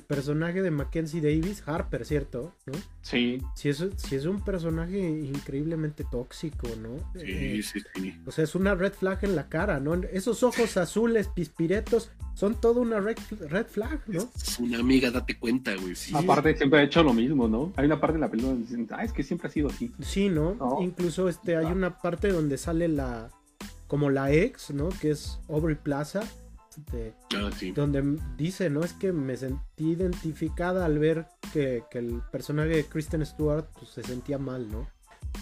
personaje de Mackenzie Davis, Harper, ¿cierto? ¿No? Sí. Si es, si es un personaje increíblemente tóxico, ¿no? Sí, eh, sí, sí. O sea, es una red flag en la cara, ¿no? Esos ojos azules, pispiretos, son todo una red, flag, ¿no? Es una amiga, date cuenta, güey. Aparte, siempre ha hecho lo mismo, ¿no? Hay una parte de la película donde dicen, ah, es que siempre ha sido así. Sí, ¿no? Incluso este, hay una parte donde sale la, como la ex, ¿no? Que es Aubrey Plaza. Este, ah, sí. Donde dice, ¿no? Es que me sentí identificada al ver que, el personaje de Kristen Stewart pues, se sentía mal, ¿no?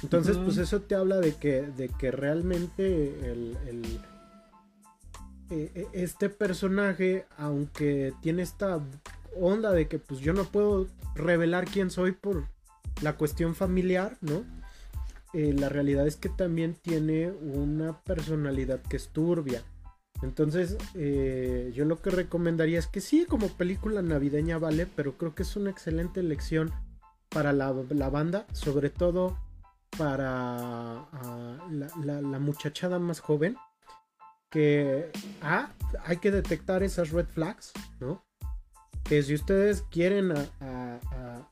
Entonces, pues eso te habla de que, de que realmente el eh, eh, este personaje, aunque tiene esta onda de que pues yo no puedo revelar quién soy por la cuestión familiar, ¿no? Eh, la realidad es que también tiene una personalidad que es turbia. Entonces, yo lo que recomendaría es que sí, como película navideña vale, pero creo que es una excelente elección para la, banda, sobre todo para ah, la, muchachada más joven que ah, hay que detectar esas red flags, ¿no? Que si ustedes quieren a,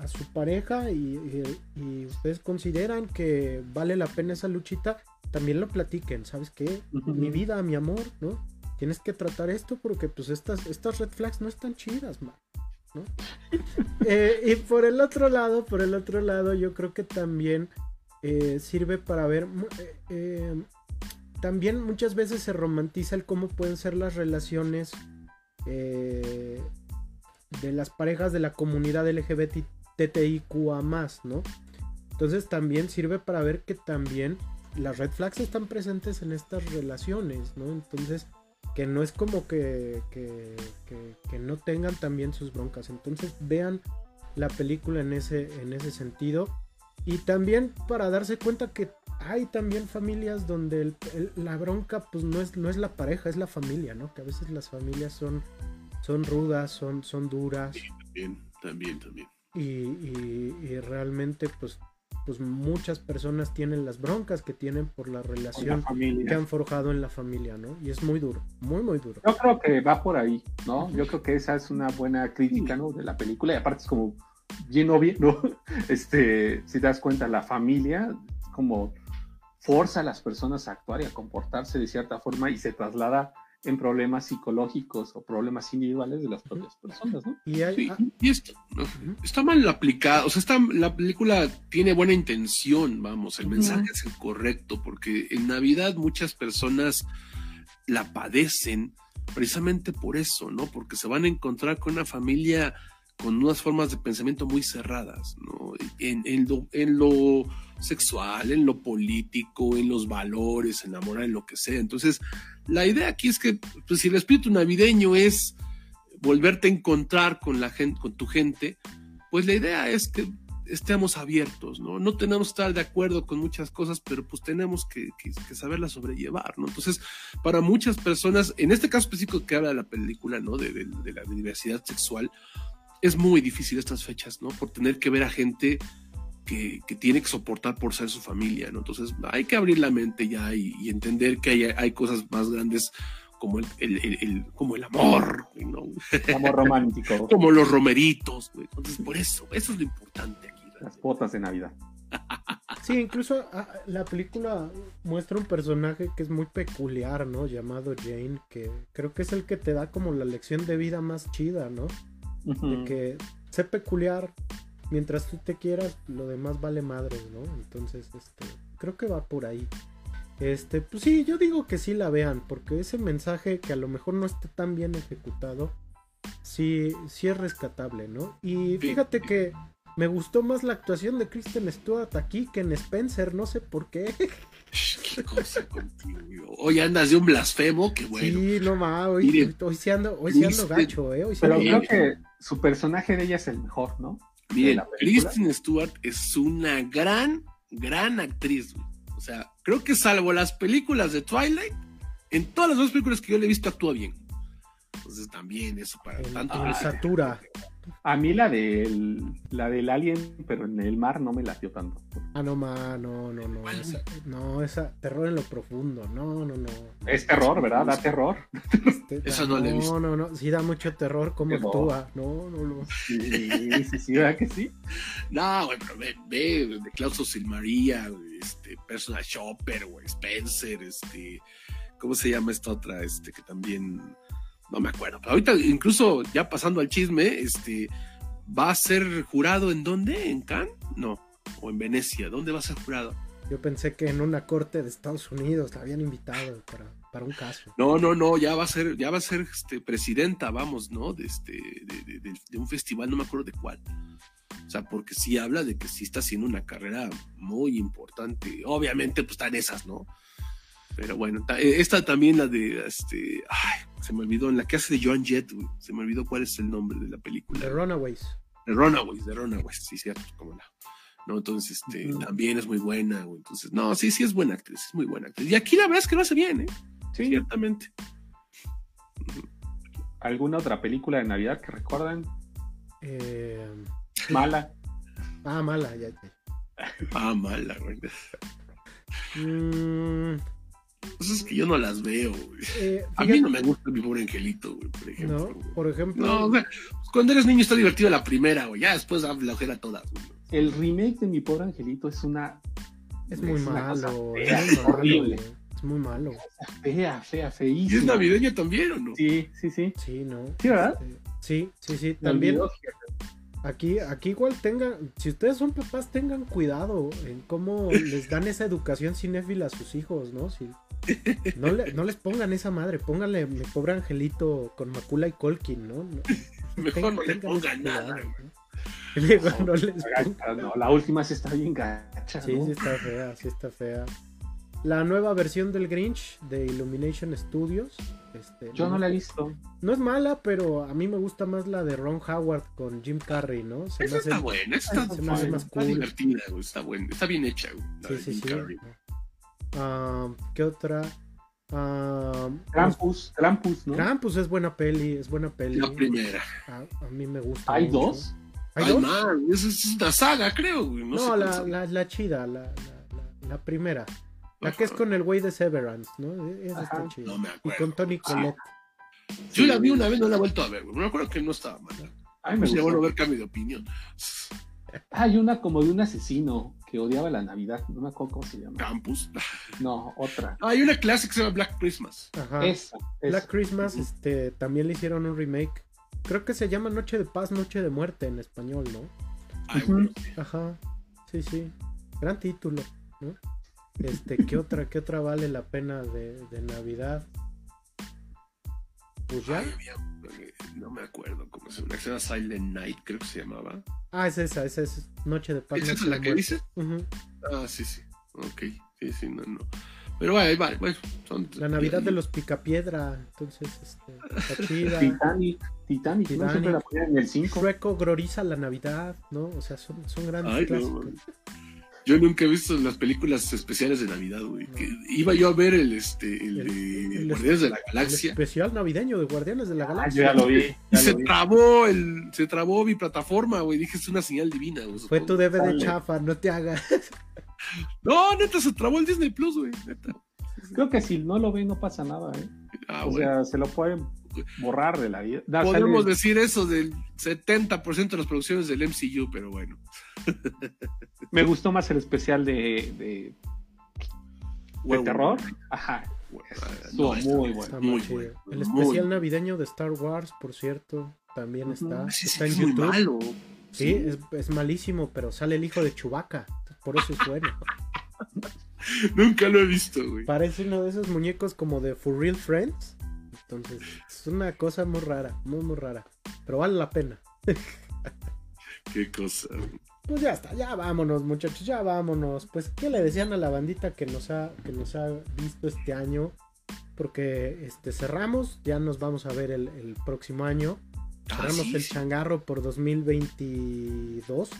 su pareja y, ustedes consideran que vale la pena esa luchita, también lo platiquen, ¿sabes qué? Mi vida, mi amor, ¿no? Tienes que tratar esto porque pues estas, estas red flags no están chidas, man. ¿no? Eh, y por el otro lado, por el otro lado, yo creo que también eh, sirve para ver eh, también muchas veces se romantiza el cómo pueden ser las relaciones de las parejas de la comunidad LGBTIQA ¿no? Entonces también sirve para ver que también las red flags están presentes en estas relaciones, ¿no? Entonces, que no es como que, que, que, no tengan también sus broncas. Entonces, vean la película en ese, en ese sentido. Y también para darse cuenta que hay también familias donde la bronca pues no es, no es la pareja, es la familia, ¿no? Que a veces las familias son, son rudas, son, son duras. Sí, también, también, también. Y, realmente pues, pues muchas personas tienen las broncas que tienen por la relación que han forjado en la familia, ¿no? Y es muy duro, muy, muy duro. Yo creo que va por ahí, ¿no? Yo creo que esa es una buena crítica, ¿no? De la película y aparte es como bien obvio, ¿no? Este, si te das cuenta, la familia como forza a las personas a actuar y a comportarse de cierta forma y se traslada en problemas psicológicos o problemas individuales de las propias personas, ¿no? Y, esto, está mal aplicado, o sea, está, la película tiene buena intención, vamos, el mensaje es el correcto, porque en Navidad muchas personas la padecen precisamente por eso, ¿no? Porque se van a encontrar con una familia con unas formas de pensamiento muy cerradas, ¿no? En, en, lo, sexual, en lo político, en los valores, en amor, en lo que sea. Entonces, la idea aquí es que pues, si el espíritu navideño es volverte a encontrar con la gente, con tu gente, pues la idea es que estemos abiertos, ¿no? No tenemos que estar de acuerdo con muchas cosas, pero pues tenemos que, que, saberlas sobrellevar, ¿no? Entonces, para muchas personas, en este caso específico que habla la película, ¿no? De, la diversidad sexual, es muy difícil estas fechas, ¿no? Por tener que ver a gente que, que, tiene que soportar por ser su familia, ¿no? Entonces hay que abrir la mente ya y, y entender que hay, hay, cosas más grandes como el, el, el, como el amor, ¿no? El amor romántico. como los romeritos, güey. Entonces por eso, eso es lo importante aquí. Las botas de Navidad. Sí, incluso ah, la película muestra un personaje que es muy peculiar, ¿no? Llamado Jane, que creo que es el que te da como la lección de vida más chida, ¿no? De que sé peculiar, mientras tú te quieras, lo demás vale madre, ¿no? Entonces, este, creo que va por ahí. Este, pues sí, yo digo que sí la vean, porque ese mensaje que a lo mejor no esté tan bien ejecutado, sí, sí es rescatable, ¿no? Y fíjate que me gustó más la actuación de Kristen Stewart aquí que en Spencer, no sé por qué. ¿Qué cosa contigo? Hoy andas de un blasfemo, qué bueno. Sí, no mames, hoy, hoy, sí ando, hoy sí ando gacho, ¿eh? Hoy Pero creo que su personaje de ella es el mejor, ¿no? Bien, Kristen Stewart es una gran, gran actriz, O sea, creo que salvo las películas de Twilight, en todas las dos películas que yo le he visto actúa bien. Entonces también eso para tanto. Satura. A mí la del, la del Alien, pero en el mar no me latió tanto. Ah, no, ma, no, no, no. Esa, no, esa, terror en lo profundo. No, no, no. Es terror, ¿verdad? Da terror. Este, Eso no, le No, no, no. Sí da mucho terror cómo actúa. No, no, no. Sí, sí, sí, ¿verdad que sí? No, güey, pero ve, ve, de Clauso Silmaría, este, Personal Shopper, güey, Spencer, este. ¿Cómo se llama esta otra? Este, que también no me acuerdo. ahorita, incluso ya pasando al chisme, este, ¿va a ser jurado en dónde? ¿En Cannes? No. ¿O en Venecia? ¿Dónde va a ser jurado? Yo pensé que en una corte de Estados Unidos la habían invitado para, para un caso. No, no, no, ya va a ser, ya va a ser este, presidenta, vamos, ¿no? De, este, de, de, un festival, no me acuerdo de cuál. O sea, porque sí habla de que sí está haciendo una carrera muy importante. Obviamente, pues están esas, ¿no? Pero bueno, eh, esta también la de, este, ay, se me olvidó, en la que hace de Joan Jett, se me olvidó cuál es el nombre de la película. The Runaways. The Runaways, The Runaways, sí, cierto, como la. ¿no? Entonces, este, también es muy buena, güey. Entonces, no, sí, sí es buena actriz, es muy buena actriz. Y aquí la verdad es que lo hace bien, ¿eh? Sí. Ciertamente. ¿Alguna otra película de Navidad que recuerdan? Eh... Mala. Ah, mala, ya, ya. Ah, mala, güey. Mm, pues es que yo no las veo, güey. Eh, a mí no me gusta mi pobre angelito, güey, por ejemplo. No, por ejemplo. No, güey, cuando eres niño está divertido la primera, güey. Ya después da la ojera todas, güey. El remake de mi pobre angelito es una. Es muy malo, es horrible. Es muy malo. Fea, fea, feísima. ¿Y es navideña también o no? Sí, sí, sí. Sí, ¿no? Sí, ¿verdad? Sí, sí, sí. También. Aquí, aquí igual tengan, si ustedes son papás, tengan cuidado en cómo les dan esa educación cinéfila a sus hijos, ¿no? Si, no, no les pongan esa madre, pónganle mi pobre angelito con Macula y Colkin, ¿no? Mejor no le pongan nada. ¿no? la última sí está bien gacha. Sí, sí está fea, sí está fea. La nueva versión del Grinch de Illumination Studios. Este, Yo no, la he visto. No es mala, pero a mí me gusta más la de Ron Howard con Jim Carrey, ¿no? Se esa está buena, está, se más está divertida, está buena, está bien hecha. sí, sí, sí. Ah, ¿Qué otra? Uh, Krampus, Krampus, ¿no? Krampus es buena peli, es buena peli. La primera. A, mí me gusta. ¿Hay dos? ¿Hay dos? Man, es, es una saga, creo. No, no la, la, la, chida, la, la, la primera. La que es con el güey de Severance, ¿no? Esa está chida. No me acuerdo. Y con Tony Collette. Yo la vi una vez, no la he vuelto a ver, Me acuerdo que no estaba mal. Ay, me vuelvo a ver cambio de opinión. Hay una como de un asesino que odiaba la Navidad. No me acuerdo cómo se llama. Campus. No, otra. hay una clásica que se llama Black Christmas. Ajá. Esa, Black Christmas, este, también le hicieron un remake. Creo que se llama Noche de Paz, Noche de Muerte en español, ¿no? Ajá. Sí, sí. Gran título, ¿no? Este, ¿qué otra, qué otra vale la pena de, de Navidad? pues ya. Ay, no me acuerdo cómo se llama. Que se llama Silent Night, creo que se llamaba. Ah, es esa, esa es Noche de Paz. ¿Es esa la que dices? Ujú. Ah, sí, sí. Ok. Sí, sí, no, no. Pero bueno, ahí va, bueno, son- La Navidad de los Picapiedra. Entonces, este, chida. Titanic, Titanic, ¿no? Titanic. Siempre la ponían en el 5. Shrek gloriza la Navidad, ¿no? O sea, son, son grandes Ay, no, clásicos. man. Yo nunca he visto las películas especiales de Navidad, güey. Que iba yo a ver el, este, el, El- de el- Guardianes de la El Galaxia. especial navideño de Guardianes de la Ah, Galaxia. yo ya lo vi. Y ya se lo vi. trabó el, se trabó mi plataforma, güey. Dije, es una señal divina, güey. Fue tu DVD Dale. chafa, no te hagas. No, neta, se trabó el Disney Plus, güey. Neta. Creo que si no lo ven no pasa nada, ¿eh? Ah, o bueno. sea, se lo pueden borrar de la vida. No, Podemos sale- decir eso del 70% de las producciones del MCU, pero bueno. Me gustó más el especial de, de, terror. Ajá. Ah, Estuvo muy bueno. Muy El especial navideño de Star Wars, por cierto, también está. Sí, sí, está en es muy YouTube. malo. Sí, es, es malísimo, pero sale el hijo de Chewbacca. Por eso es bueno. Nunca lo he visto, güey. Parece uno de esos muñecos como de For Real Friends. Entonces, es una cosa muy rara, muy, muy rara. Pero vale la pena. Qué cosa. güey. Pues ya está, ya vámonos, muchachos, ya vámonos. Pues, ¿qué le decían a la bandita que nos ha, que nos ha visto este año? Porque este, cerramos, ya nos vamos a ver el, el próximo año. Ah, Cerramos sí, el sí. changarro por 2022.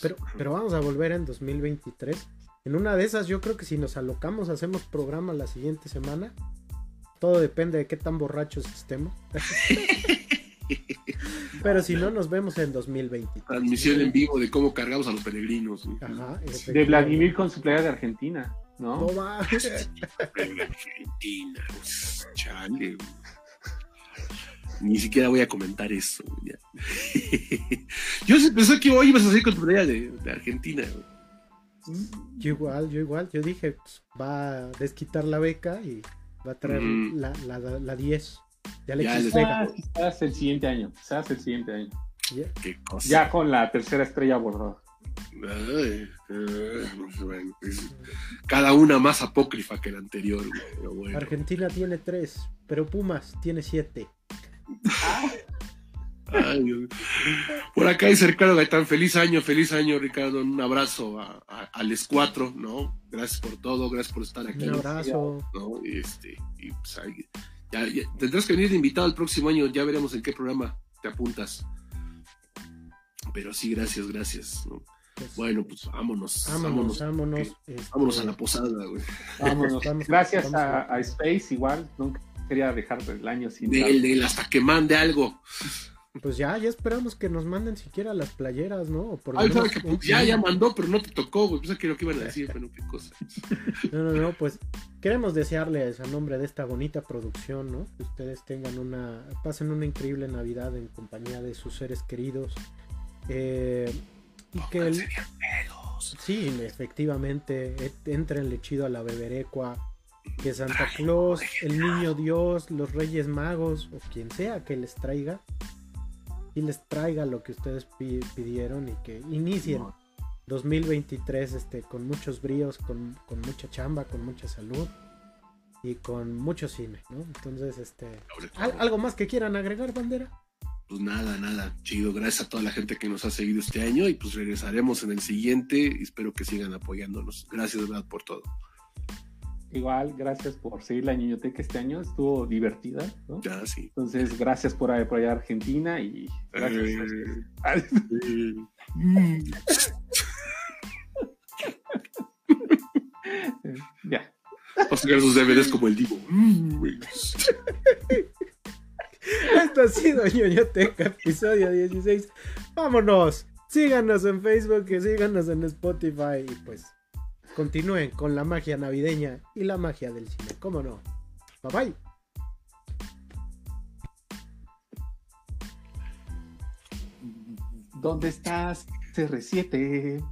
Pero, pero vamos a volver en 2023. En una de esas, yo creo que si nos alocamos, hacemos programa la siguiente semana. Todo depende de qué tan borrachos estemos. pero si no, nos vemos en 2023. Transmisión en vivo de cómo cargamos a los peregrinos. Ajá, De Vladimir con su playa de Argentina, ¿no? No va. En Argentina. Chale. Ni siquiera voy a comentar eso. güey, ya. Yo pensé que hoy ibas a salir con tu playa de, de Argentina. güey. Yo igual, yo igual. Yo dije, pues, va a desquitar la beca y va a traer la, la, la 10. Ya le Ya, quise. Quizás, quizás el siguiente año. Quizás el siguiente año. Ya. Qué cosa. Ya con la tercera estrella. Ay, ay, pues, cada una más apócrifa que la anterior. güey, pero bueno. Argentina tiene 3, pero Pumas tiene 7. Ay, Dios. Por acá dice Ricardo Gaitán, feliz año, feliz año, Ricardo. Un abrazo a, a, a les cuatro, ¿no? Gracias por todo, gracias por estar aquí. Un abrazo. este, y pues ahí- tendrás que venir de invitado el próximo año, ya veremos en qué programa te apuntas. Pero sí, gracias, gracias. ¿no? Pues, Bueno, pues vámonos. vámonos, Vámonos, vámonos. que- este, vámonos a la posada, güey. Vámonos. Gracias a Space, igual. Nunca quería dejar el año sin. Del, del hasta que mande algo. Pues ya, ya esperamos que nos manden siquiera las playeras, ¿no? O por lo Ay, menos ¿sabes qué? un- ya, ya mandó, pero no te tocó, güey. Pensé que lo que iban a decir, pero qué cosa. No, no, no, pues queremos desearles a nombre de esta bonita producción, ¿no? Que ustedes tengan una, pasen una increíble Navidad en compañía de sus seres queridos. Eh, y que el, sí, efectivamente, et- entrenle chido a la beberecua. Que Santa Claus, el niño Dios, los Reyes Magos o quien sea que les traiga y les traiga lo que ustedes pi- pidieron y que inicien 2023 este, con muchos bríos, con, con mucha chamba, con mucha salud y con mucho cine, ¿no? Entonces, este, ¿al- ¿algo más que quieran agregar, bandera? Pues nada, nada, chido. Gracias a toda la gente que nos ha seguido este año y pues regresaremos en el siguiente y espero que sigan apoyándonos. Gracias, de verdad, por todo. Igual, gracias por seguir la niñoteca este año. Estuvo divertida, ¿no? Ya, sí. Entonces, gracias por apoyar a Argentina y gracias. Eh, eh, mm. ya. Vamos a sacar sus DVDs como el Divo. Mm. Esto ha sido ñoñoteca, episodio 16. Vámonos. Síganos en Facebook y síganos en Spotify y pues continúen con la magia navideña y la magia del cine. ¿Cómo no? Bye bye. ¿Dónde estás? CR7.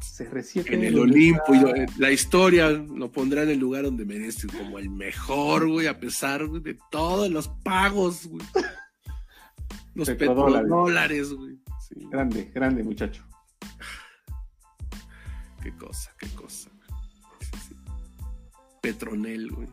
CR7. En el ¿dónde Olimpo, yo- la historia lo pondrá en el lugar donde merece, como el mejor, güey, a pesar güey, de todos los pagos, güey. Los Petrodólares. petrodólares, güey. Sí, Grande, grande muchacho. Qué cosa, qué cosa. Sí. Petronel, güey.